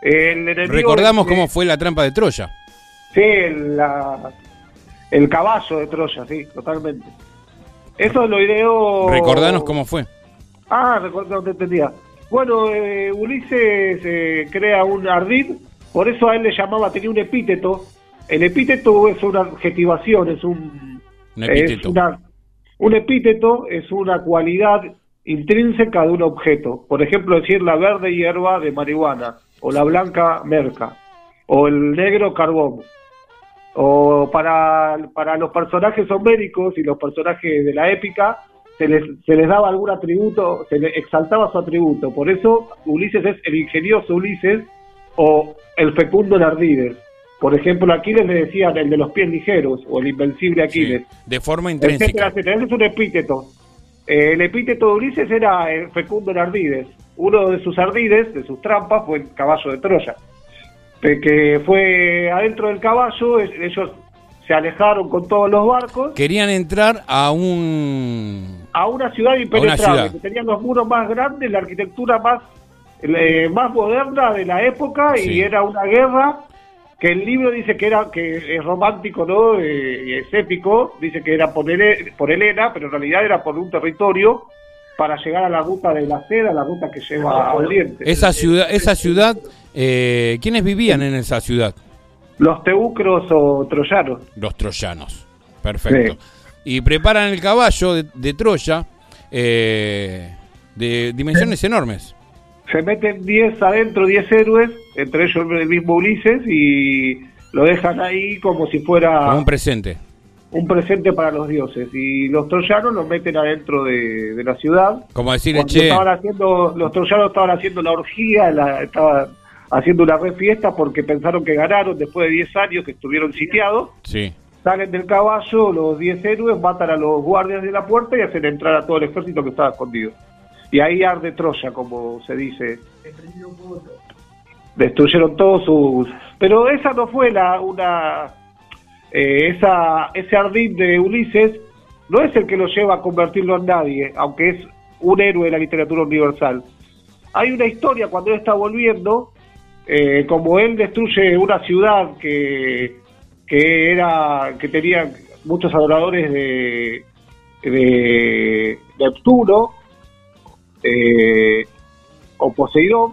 El Recordamos de- cómo fue la trampa de Troya. Sí, el, la- el caballo de Troya, sí, totalmente. Eso lo ideó... Recordanos cómo fue. Ah, no te entendía. Bueno, eh, Ulises eh, crea un ardid, por eso a él le llamaba, tenía un epíteto. El epíteto es una adjetivación, es un... Un es epíteto. una- un epíteto es una cualidad intrínseca de un objeto. Por ejemplo, decir la verde hierba de marihuana, o la blanca merca, o el negro carbón. O para, para los personajes homéricos y los personajes de la épica, se les, se les daba algún atributo, se les exaltaba su atributo. Por eso Ulises es el ingenioso Ulises o el fecundo Nardides. Por ejemplo, a Aquiles le decían el de los pies ligeros o el invencible Aquiles De forma etcétera, intrínseca. etcétera. Ese es un epíteto. Eh, el epíteto de Ulises era el fecundo en ardides. Uno de sus ardides, de sus trampas, fue el caballo de Troya. Que fue adentro del caballo, ellos se alejaron con todos los barcos Querían entrar a un... a una ciudad impenetrable, ciudad. que tenían los muros más grandes, la arquitectura más, eh, más moderna de la época, Sí. y era una guerra que el libro dice que era que es romántico, ¿no? Eh, y es épico, dice que era por, Hele- por Helena, pero en realidad era por un territorio para llegar a la ruta de la seda, la ruta que lleva a Oriente. Esa ciudad, esa ciudad eh, ¿quiénes vivían en esa ciudad? Los teucros o troyanos. Los troyanos. Perfecto. Y preparan el caballo de, de Troya eh, de dimensiones enormes. Se meten 10 adentro, 10 héroes, entre ellos el mismo Ulises, y lo dejan ahí como si fuera Como un presente. un presente para los dioses. Y los troyanos los meten adentro de, de la ciudad. Como decirle, che, estaban haciendo, los troyanos estaban haciendo la orgía, la- estaban haciendo una re fiesta porque pensaron que ganaron después de 10 años que estuvieron sitiados. sí. Salen del caballo los 10 héroes, matan a los guardias de la puerta y hacen entrar a todo el ejército que estaba escondido. Y ahí arde Troya, como se dice. Destruyeron todos sus... Pero esa no fue la una... eh, esa, ese ardid de Ulises no es el que lo lleva a convertirlo en nadie, aunque es un héroe de la literatura universal. Hay una historia cuando él está volviendo, eh, como él destruye una ciudad que, que era que tenía muchos adoradores de, de Neptuno eh, o Poseidón.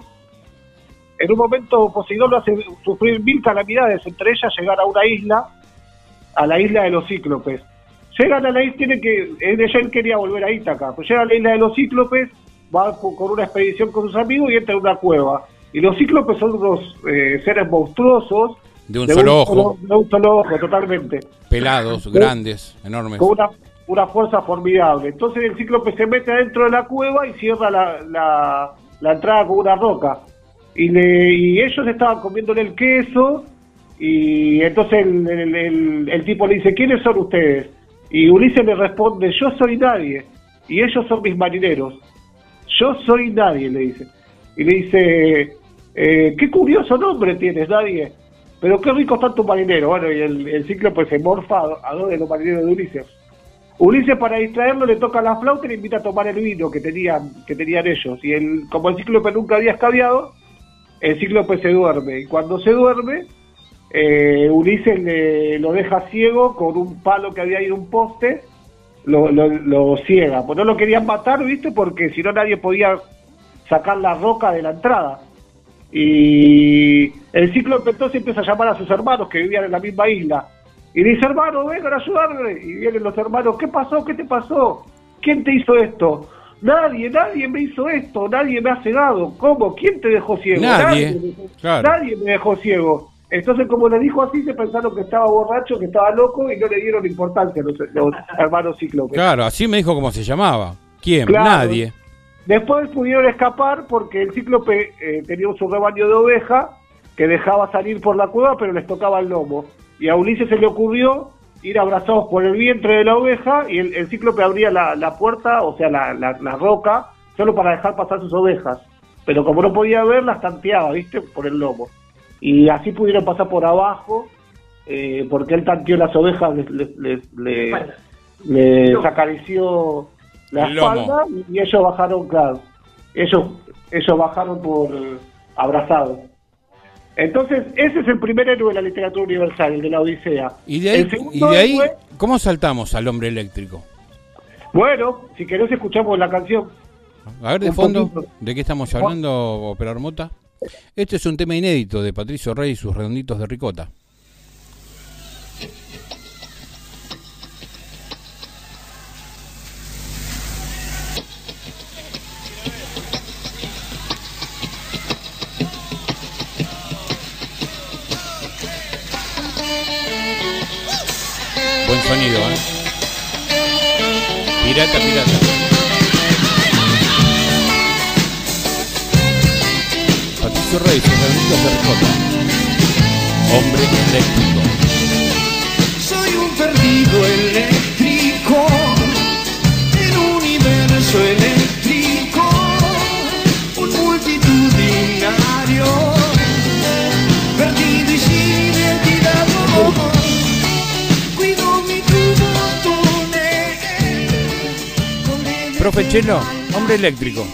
En un momento Poseidón lo hace sufrir mil calamidades, entre ellas llegar a una isla, a la isla de los cíclopes. Llegan a la isla, tiene que, él, él quería volver a Ítaca, pues llega a la isla de los cíclopes, va co- con una expedición con sus amigos y entra en una cueva. Y los cíclopes son unos eh, seres monstruosos. De un solo ojo. de un solo ojo, totalmente. Pelados, grandes, enormes. Con una, una fuerza formidable. Entonces el cíclope se mete adentro de la cueva y cierra la, la, la entrada con una roca. Y, le, y ellos estaban comiéndole el queso y entonces el, tipo le dice, ¿quiénes son ustedes? Y Ulises le responde, yo soy nadie y ellos son mis marineros. Yo soy nadie, le dice. Y le dice, eh, qué curioso nombre tienes, nadie. pero qué rico está tu marinero. Bueno, y el, el cíclope se morfa a dos de los marineros de Ulises. Ulises para distraerlo le toca la flauta y le invita a tomar el vino que tenían, que tenían ellos. Y el, como el cíclope nunca había escabiado, el cíclope se duerme. Y cuando se duerme, eh, Ulises le, lo deja ciego con un palo que había ahí en un poste, lo, lo, lo ciega. Pues no lo querían matar, ¿viste? Porque si no nadie podía sacar la roca de la entrada. Y el cíclope entonces empieza a llamar a sus hermanos que vivían en la misma isla. Y dice, hermano, vengan a ayudarme. Y vienen los hermanos, ¿qué pasó? ¿Qué te pasó? ¿Quién te hizo esto? Nadie, nadie me hizo esto, nadie me ha cegado. ¿Cómo? ¿Quién te dejó ciego? Nadie, me dejó- claro. nadie me dejó ciego. Entonces, como le dijo así, se pensaron que estaba borracho, que estaba loco y no le dieron importancia a los, los hermanos cíclopes. Claro, así me dijo cómo se llamaba. ¿Quién? Claro. Nadie. Después pudieron escapar porque el cíclope eh, tenía su rebaño de oveja que dejaba salir por la cueva, pero les tocaba el lomo. Y a Ulises se le ocurrió ir abrazados por el vientre de la oveja y el, el cíclope abría la, la puerta, o sea, la, la- la roca, solo para dejar pasar sus ovejas. Pero como no podía ver, las tanteaba, ¿viste? Por el lomo. Y así pudieron pasar por abajo, eh, porque él tanteó las ovejas, les, les- les- le- les acarició la El espalda y ellos bajaron, claro, ellos, ellos bajaron por abrazados. Entonces, ese es el primer héroe de la literatura universal, el de la Odisea. Y de ahí, y de ¿cómo saltamos al hombre eléctrico? bueno, si querés escuchamos la canción. A ver, de Un fondo, poquito. ¿de qué estamos hablando, operador Mota? Este es un tema inédito de Patricio Rey y sus redonditos de ricota. Sonido, ¿eh? Pirata, pirata. Patricio Rey, sus redonditos de ricota. Hombre eléctrico. Soy un perdido eléctrico Profe Chelo, hombre eléctrico.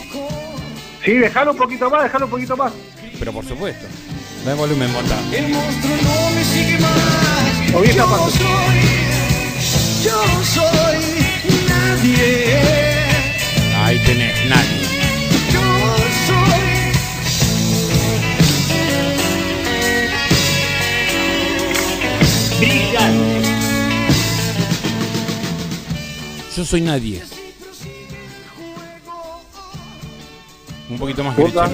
Sí, dejalo un poquito más, dejalo un poquito más. Pero por supuesto. Da volumen, Mota. El monstruo no me sigue más. Yo soy, yo soy nadie. Ahí tenés, nadie. Yo soy brillante. Yo soy nadie. Un poquito más abuelitos,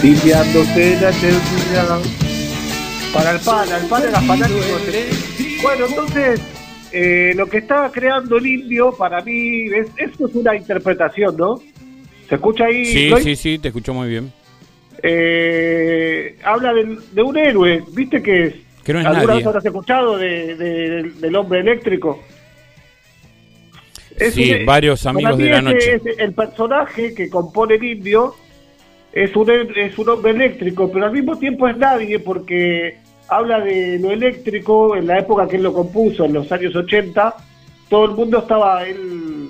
limpiándose la. Para el pan, al pan era fanático. Bueno, entonces, eh, lo que estaba creando el indio, para mí, es, esto es una interpretación, ¿no? ¿Se escucha ahí? Sí, Floyd? sí, sí, te escucho muy bien. Eh, habla de un héroe, ¿viste que es? Que no es ¿Alguna nadie. vez habrás escuchado de, de- del hombre eléctrico? Sí, un- varios amigos de la noche. es el personaje que compone el indio es un, es un hombre eléctrico, pero al mismo tiempo es nadie porque habla de lo eléctrico en la época que él lo compuso, en los años 80. Todo el mundo estaba, él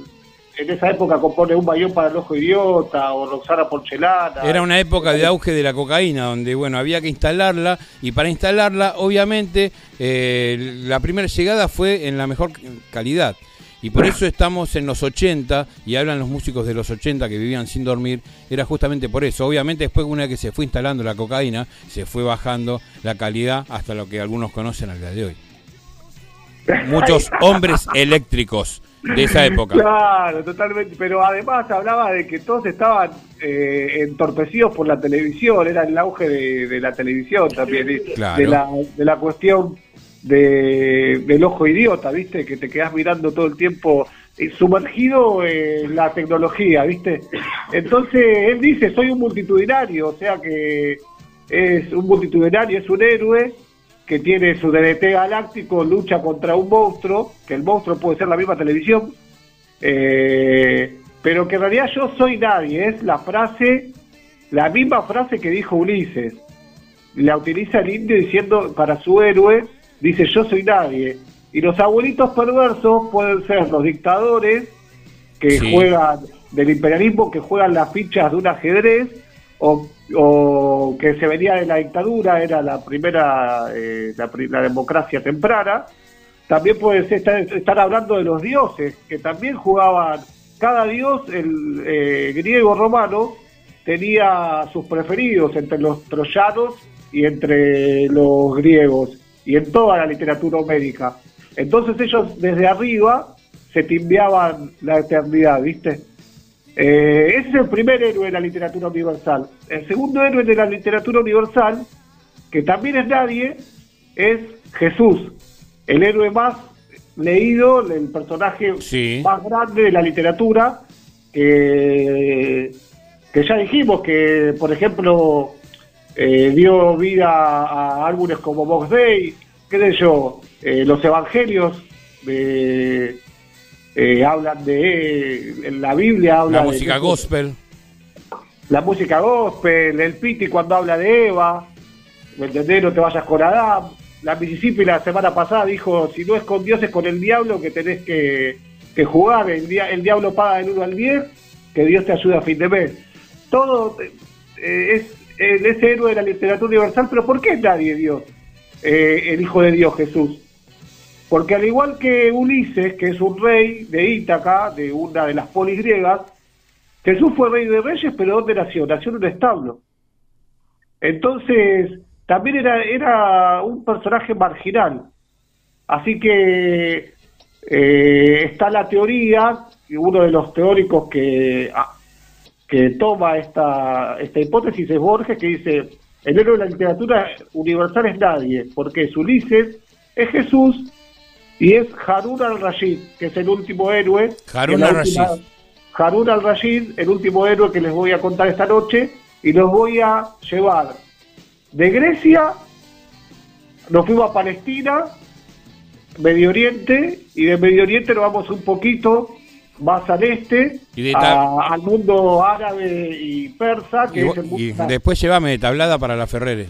en esa época compone un bayón para el ojo idiota o Roxana Porcelana. Era una época de auge de la cocaína, donde bueno había que instalarla y para instalarla, obviamente, eh, la primera llegada fue en la mejor calidad. Y por eso estamos en los 80 y hablan los músicos de los 80 que vivían sin dormir. Era justamente por eso. Obviamente después una vez que se fue instalando la cocaína, se fue bajando la calidad hasta lo que algunos conocen al día de hoy. Muchos hombres eléctricos de esa época. Claro, totalmente. Pero además hablaba de que todos estaban eh, entorpecidos por la televisión, era el auge de, de la televisión también, Claro. de, la, de la cuestión de, del ojo idiota, ¿viste? Que te quedas mirando todo el tiempo eh, sumergido en la tecnología, ¿viste? Entonces él dice, soy un multitudinario, o sea que es un multitudinario, es un héroe que tiene su DDT galáctico, lucha contra un monstruo, que el monstruo puede ser la misma televisión, eh, pero que en realidad yo soy nadie, es la frase, la misma frase que dijo Ulises. La utiliza el indio diciendo para su héroe, dice yo soy nadie. Y los abuelitos perversos pueden ser los dictadores que Sí. juegan del imperialismo, que juegan las fichas de un ajedrez, o, que se venía de la dictadura, era la primera, eh, la, democracia temprana. También puede estar, estar hablando de los dioses, que también jugaban, cada dios, el eh, griego romano, tenía sus preferidos entre los troyanos y entre los griegos, y en toda la literatura homérica. Entonces ellos desde arriba se timbiaban la eternidad, ¿viste? Eh, ese es el primer héroe de la literatura universal. El segundo héroe de la literatura universal, que también es nadie, es Jesús, el héroe más leído, el personaje Sí. más grande de la literatura, que, que ya dijimos que, por ejemplo, eh, dio vida a álbumes como Box Day, qué sé yo, eh, los evangelios de, eh, hablan de, en la Biblia habla La de- música gospel. la música gospel, el Piti cuando habla de Eva, ¿me entendés? No te vayas con Adán. La Mississippi la semana pasada dijo, si no es con Dios es con el diablo que tenés que, que jugar, el, dia- el diablo paga del 1 al 10, que Dios te ayuda a fin de mes. Todo eh, es el, ese héroe de la literatura universal, pero ¿por qué nadie Dios? Eh, el Hijo de Dios, Jesús. Porque al igual que Ulises, que es un rey de Ítaca, de una de las polis griegas, Jesús fue rey de reyes, pero ¿dónde nació? Nació en un establo. Entonces, también era, era un personaje marginal. Así que eh, está la teoría, y uno de los teóricos que, ah, que toma esta, esta hipótesis es Borges, que dice, el héroe de la literatura universal es nadie, porque es Ulises, es Jesús y es Harun al-Rashid, que es el último héroe. La al-Rashid. Harun al-Rashid, el último héroe que les voy a contar esta noche, y los voy a llevar de Grecia, nos fuimos a Palestina, Medio Oriente, y de Medio Oriente nos vamos un poquito más al este, Y a- al mundo árabe y persa, que Y, es el y mundo... después llévame de tablada para la Ferrere.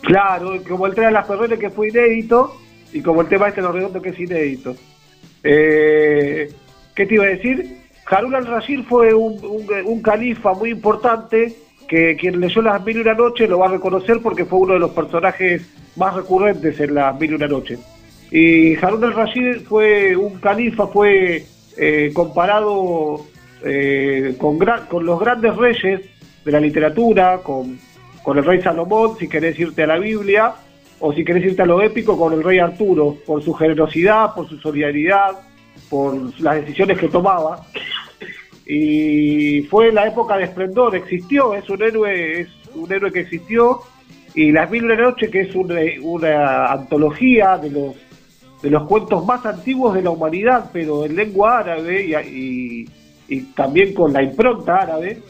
Claro, como el tren de las Ferreras que fue inédito y como el tema este de los redondos que es inédito. Eh, ¿Qué te iba a decir? Harun al-Rashid fue un, un- califa muy importante que quien leyó las mil y una noches lo va a reconocer porque fue uno de los personajes más recurrentes en las mil y una noches. Y Harun al-Rashid fue un califa, fue eh, comparado eh, con, gran- con los grandes reyes de la literatura, con, con el rey Salomón, si querés irte a la Biblia, o si querés irte a lo épico, con el rey Arturo, por su generosidad, por su solidaridad, por las decisiones que tomaba. Y fue la época de esplendor, existió, es un héroe, es un héroe que existió, y Las Mil una Noche, que es una, antología de los de los cuentos más antiguos de la humanidad, pero en lengua árabe y- y también con la impronta árabe.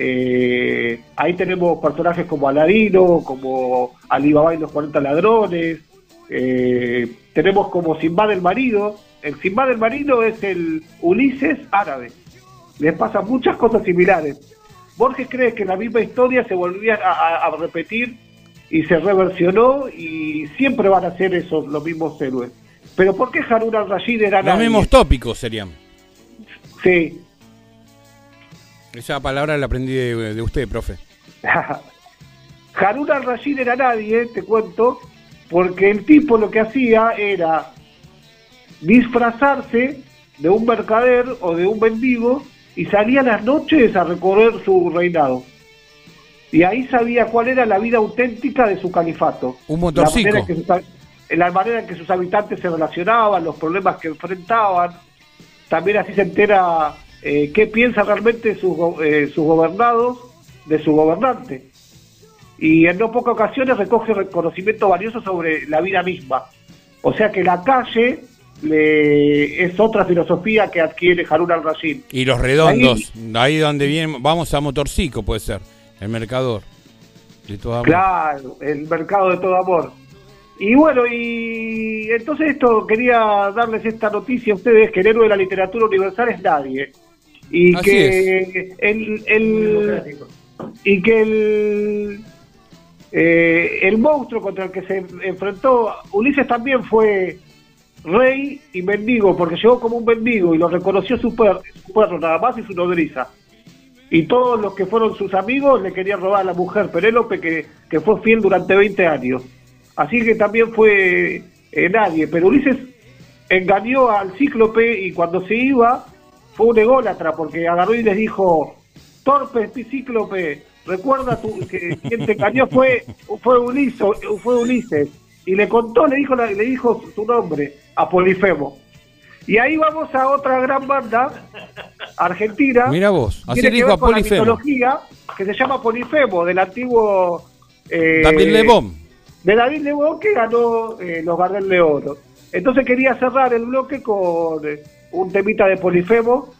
Eh, ahí tenemos personajes como Aladino, como Alibaba y los 40 ladrones. eh, tenemos como Simbad el marido. El Simbad el marido es el Ulises árabe. Les pasan muchas cosas similares. Borges cree que la misma historia se volvía a, a- a repetir y se reversionó y siempre van a ser esos los mismos héroes. Pero ¿por qué Harun al-Rashid era Los nadie? mismos tópicos serían. Sí. Esa palabra la aprendí de, de usted, profe. Harun al-Rashid era nadie, te cuento, porque el tipo lo que hacía era disfrazarse de un mercader o de un mendigo y salía a las noches a recorrer su reinado. Y ahí sabía cuál era la vida auténtica de su califato. Un La manera, que sus, ha- la manera en que sus habitantes se relacionaban, los problemas que enfrentaban. También así se entera eh, qué piensan realmente sus, eh, sus gobernados de su gobernante. Y en no pocas ocasiones recoge reconocimiento valioso sobre la vida misma. O sea que la calle le, es otra filosofía que adquiere Harun al-Rashid. Y los redondos, ahí donde vienen, vamos a motorcico, puede ser. El mercador. De todo amor. Claro, el mercado de todo amor. Y bueno, y entonces esto quería darles esta noticia a ustedes que el héroe de la literatura universal es nadie. Y Así que el, el y que el eh, el monstruo contra el que se enfrentó Ulises también fue rey y mendigo porque llegó como un mendigo y lo reconoció su, per- su perro nada más y su nodriza. Y todos los que fueron sus amigos le querían robar a la mujer Penélope que, que fue fiel durante 20 años. Así que también fue eh, nadie pero Ulises engañó al cíclope y cuando se iba fue un ególatra porque agarró y les dijo torpe cíclope recuerda tu, que quien te engañó fue fue Ulises fue Ulises y le contó le dijo le dijo su nombre a Polifemo y ahí vamos a otra gran banda argentina Mira vos, así tiene le que dijo ver a con la mitología que se llama Polifemo del antiguo eh, David Lebón. de David Lebón que ganó eh, los Gardel de Oro. Entonces quería cerrar el bloque con un temita de Polifemo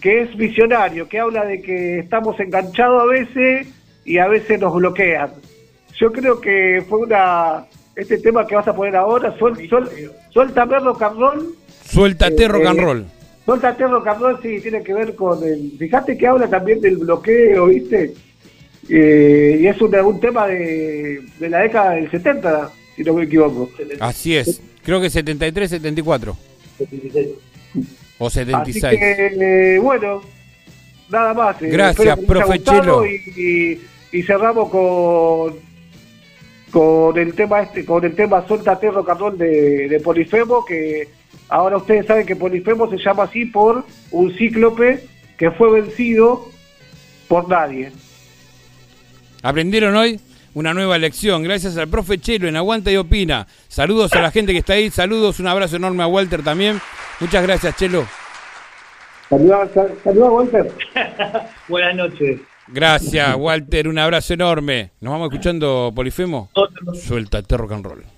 que es visionario, que habla de que estamos enganchados a veces y a veces nos bloquean. Yo creo que fue una este tema que vas a poner ahora, suel, suel, suéltame rock and roll, Suéltate Eh, rock and eh, roll. suéltate rock and roll, sí, tiene que ver con el... Fíjate que habla también del bloqueo, ¿viste? Eh, y es una- un tema de, de la década del 70, si no me equivoco. Así es. Creo que 73, 74. O Así 76. que, eh, bueno, nada más. eh, Gracias, que profe Chelo. Y, y- y cerramos con con el tema este, con el tema Suéltate Rock and Roll de, de Polifemo, que ahora ustedes saben que Polifemo se llama así por un cíclope que fue vencido por nadie. ¿Aprendieron hoy? Una nueva lección. Gracias al profe Chelo en Aguanta y Opina. Saludos a la gente que está ahí. Saludos, un abrazo enorme a Walter también. Muchas gracias, Chelo. Saluda Walter. Buenas noches. Gracias, Walter. Un abrazo enorme. ¿Nos vamos escuchando, Polifemo? Suéltate rock and roll.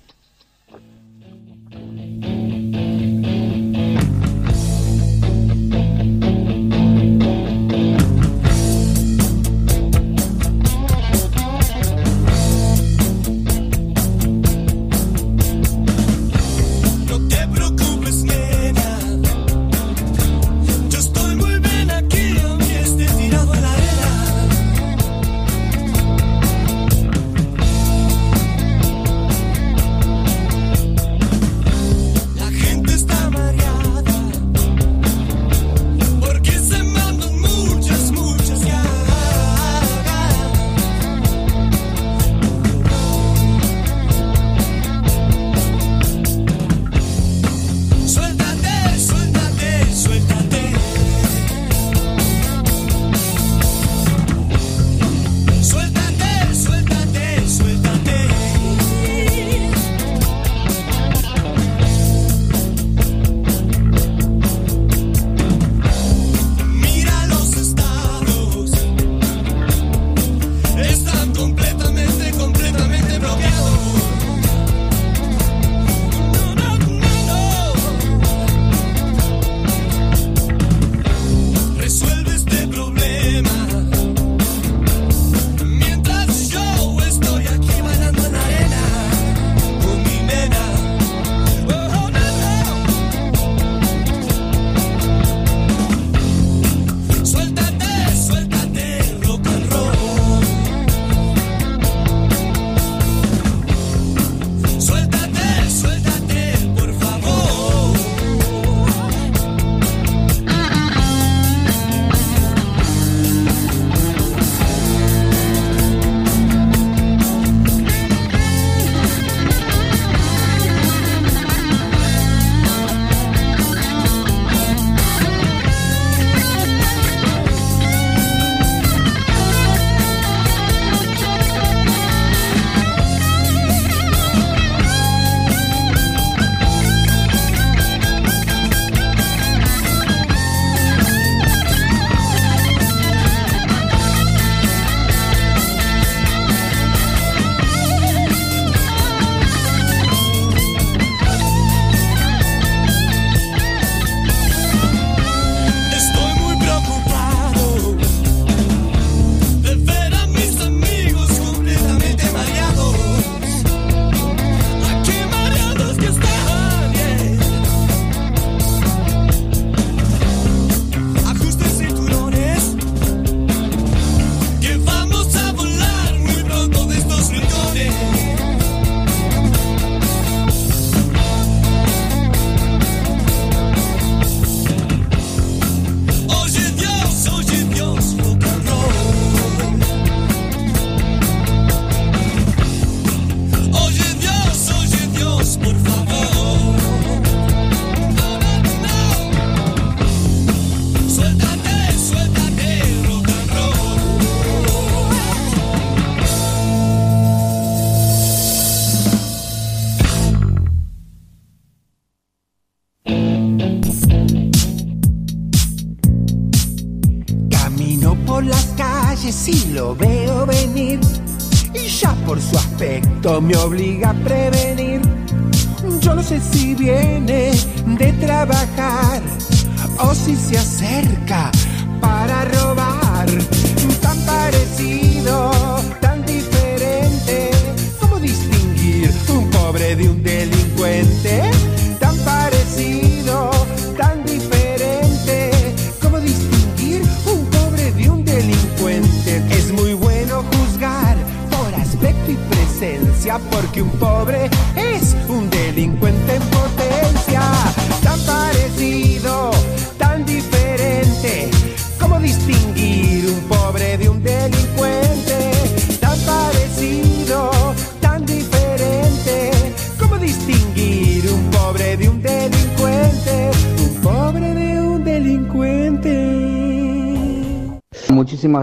me obliga a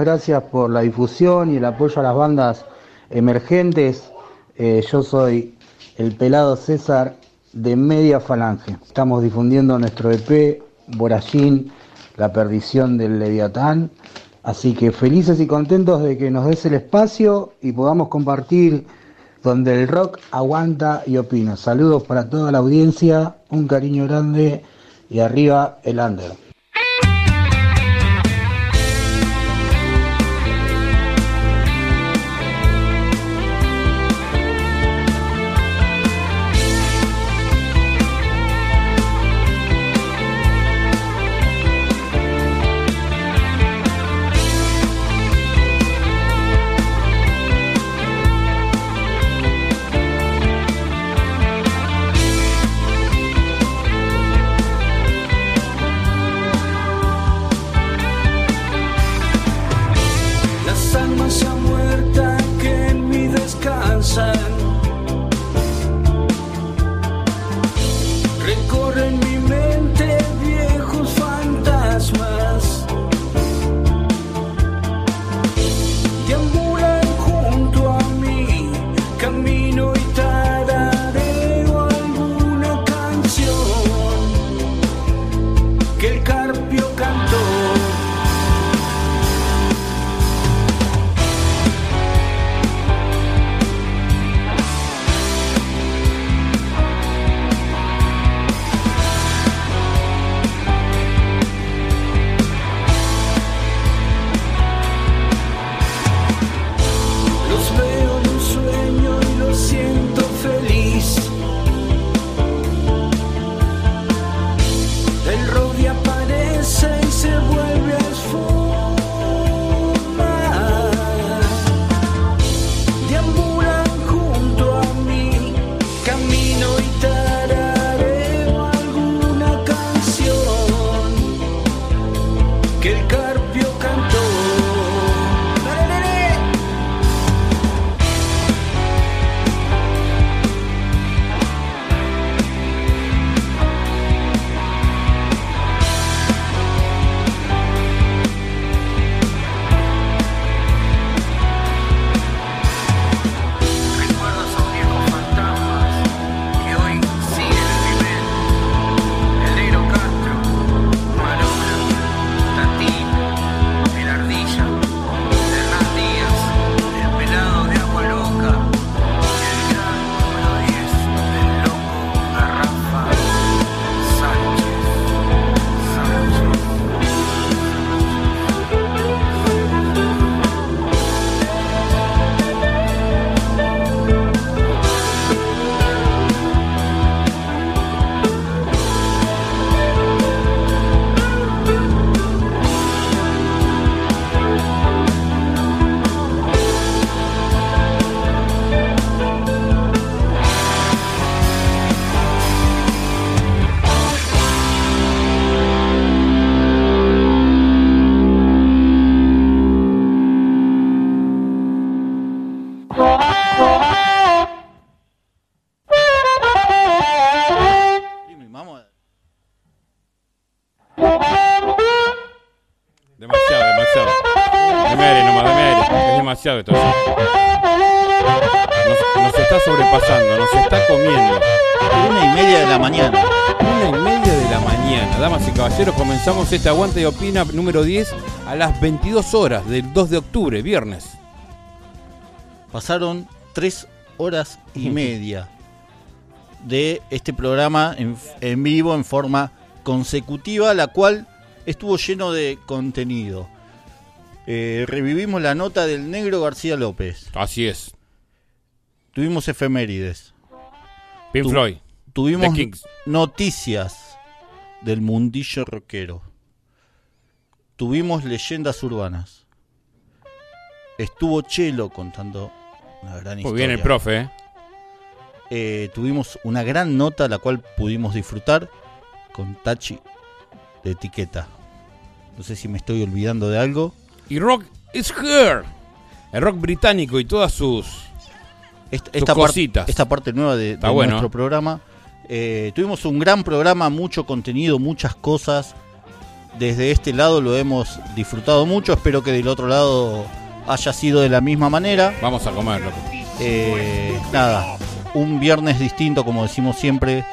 gracias por la difusión y el apoyo a las bandas emergentes. Eh, yo soy el pelado César de Media Falange. Estamos difundiendo nuestro EP, Borallín, La Perdición del Leviatán. Así que felices y contentos de que nos des el espacio y podamos compartir donde el rock aguanta y opina. Saludos para toda la audiencia, un cariño grande y arriba el under. demasiado esto. Nos, nos está sobrepasando, nos está comiendo. Una y media de la mañana. Una y media de la mañana. Damas y caballeros, comenzamos este aguante y opina número 10 a las 22 horas del 2 de octubre, viernes. Pasaron 3 horas y media de este programa en, en vivo en forma consecutiva, la cual estuvo lleno de contenido. Eh, revivimos la nota del negro García López. Así es. Tuvimos efemérides. Pink Tu- Floyd. Tuvimos noticias del mundillo rockero. Tuvimos leyendas urbanas. Estuvo Chelo contando una gran Muy historia. bien el profe, ¿eh? Eh, tuvimos una gran nota la cual pudimos disfrutar con Tachi de etiqueta. No sé si me estoy olvidando de algo. Y Rock is here. El rock británico y todas sus, Esta, sus esta cositas. esta parte nueva de, Está de bueno. nuestro programa. Eh, tuvimos un gran programa, mucho contenido, muchas cosas. Desde este lado lo hemos disfrutado mucho. Espero que del otro lado haya sido de la misma manera. Vamos a comer, loco. Eh, nada, un viernes distinto, como decimos siempre.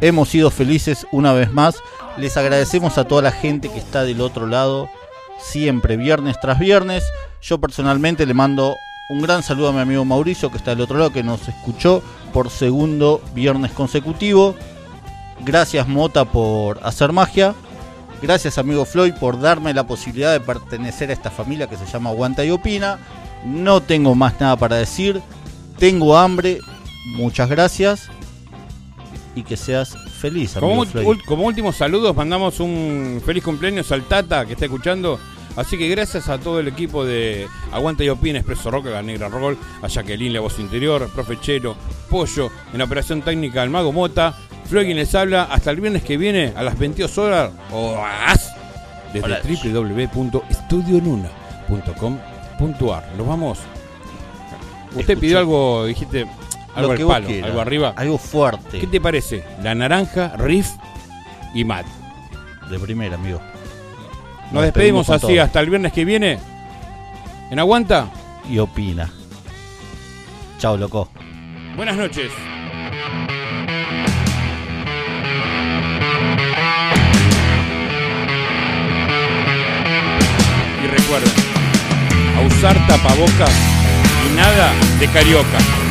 Hemos sido felices una vez más. Les agradecemos a toda la gente que está del otro lado, siempre, viernes tras viernes. Yo personalmente le mando un gran saludo a mi amigo Mauricio, que está del otro lado, que nos escuchó por segundo viernes consecutivo. Gracias Mota por hacer magia. Gracias amigo Floyd por darme la posibilidad de pertenecer a esta familia que se llama Aguanta y Opina. No tengo más nada para decir. Tengo hambre. Muchas gracias. Y que seas feliz, amigo Como, ul- como últimos saludos, mandamos un feliz cumpleaños al Tata que está escuchando. Así que gracias a todo el equipo de Aguanta y Opina, Expreso Rock, La Negra Roll, a Jacqueline, la voz interior, Profe Chelo, Pollo, en la operación técnica el Mago Mota, Floyd quien les habla, hasta el viernes que viene a las 22 horas o desde www.estudionuna.com.ar. Nos vamos. Usted Escuché. pidió algo, dijiste, algo al palo, quieras. algo arriba. Algo fuerte. ¿Qué te parece? La naranja, Riff y Matt. De primera, amigo. Nos despedimos así todo. hasta el viernes que viene. ¿En Aguanta? Y opina. Chao, loco. Buenas noches. Y recuerden, a usar tapabocas y nada de carioca.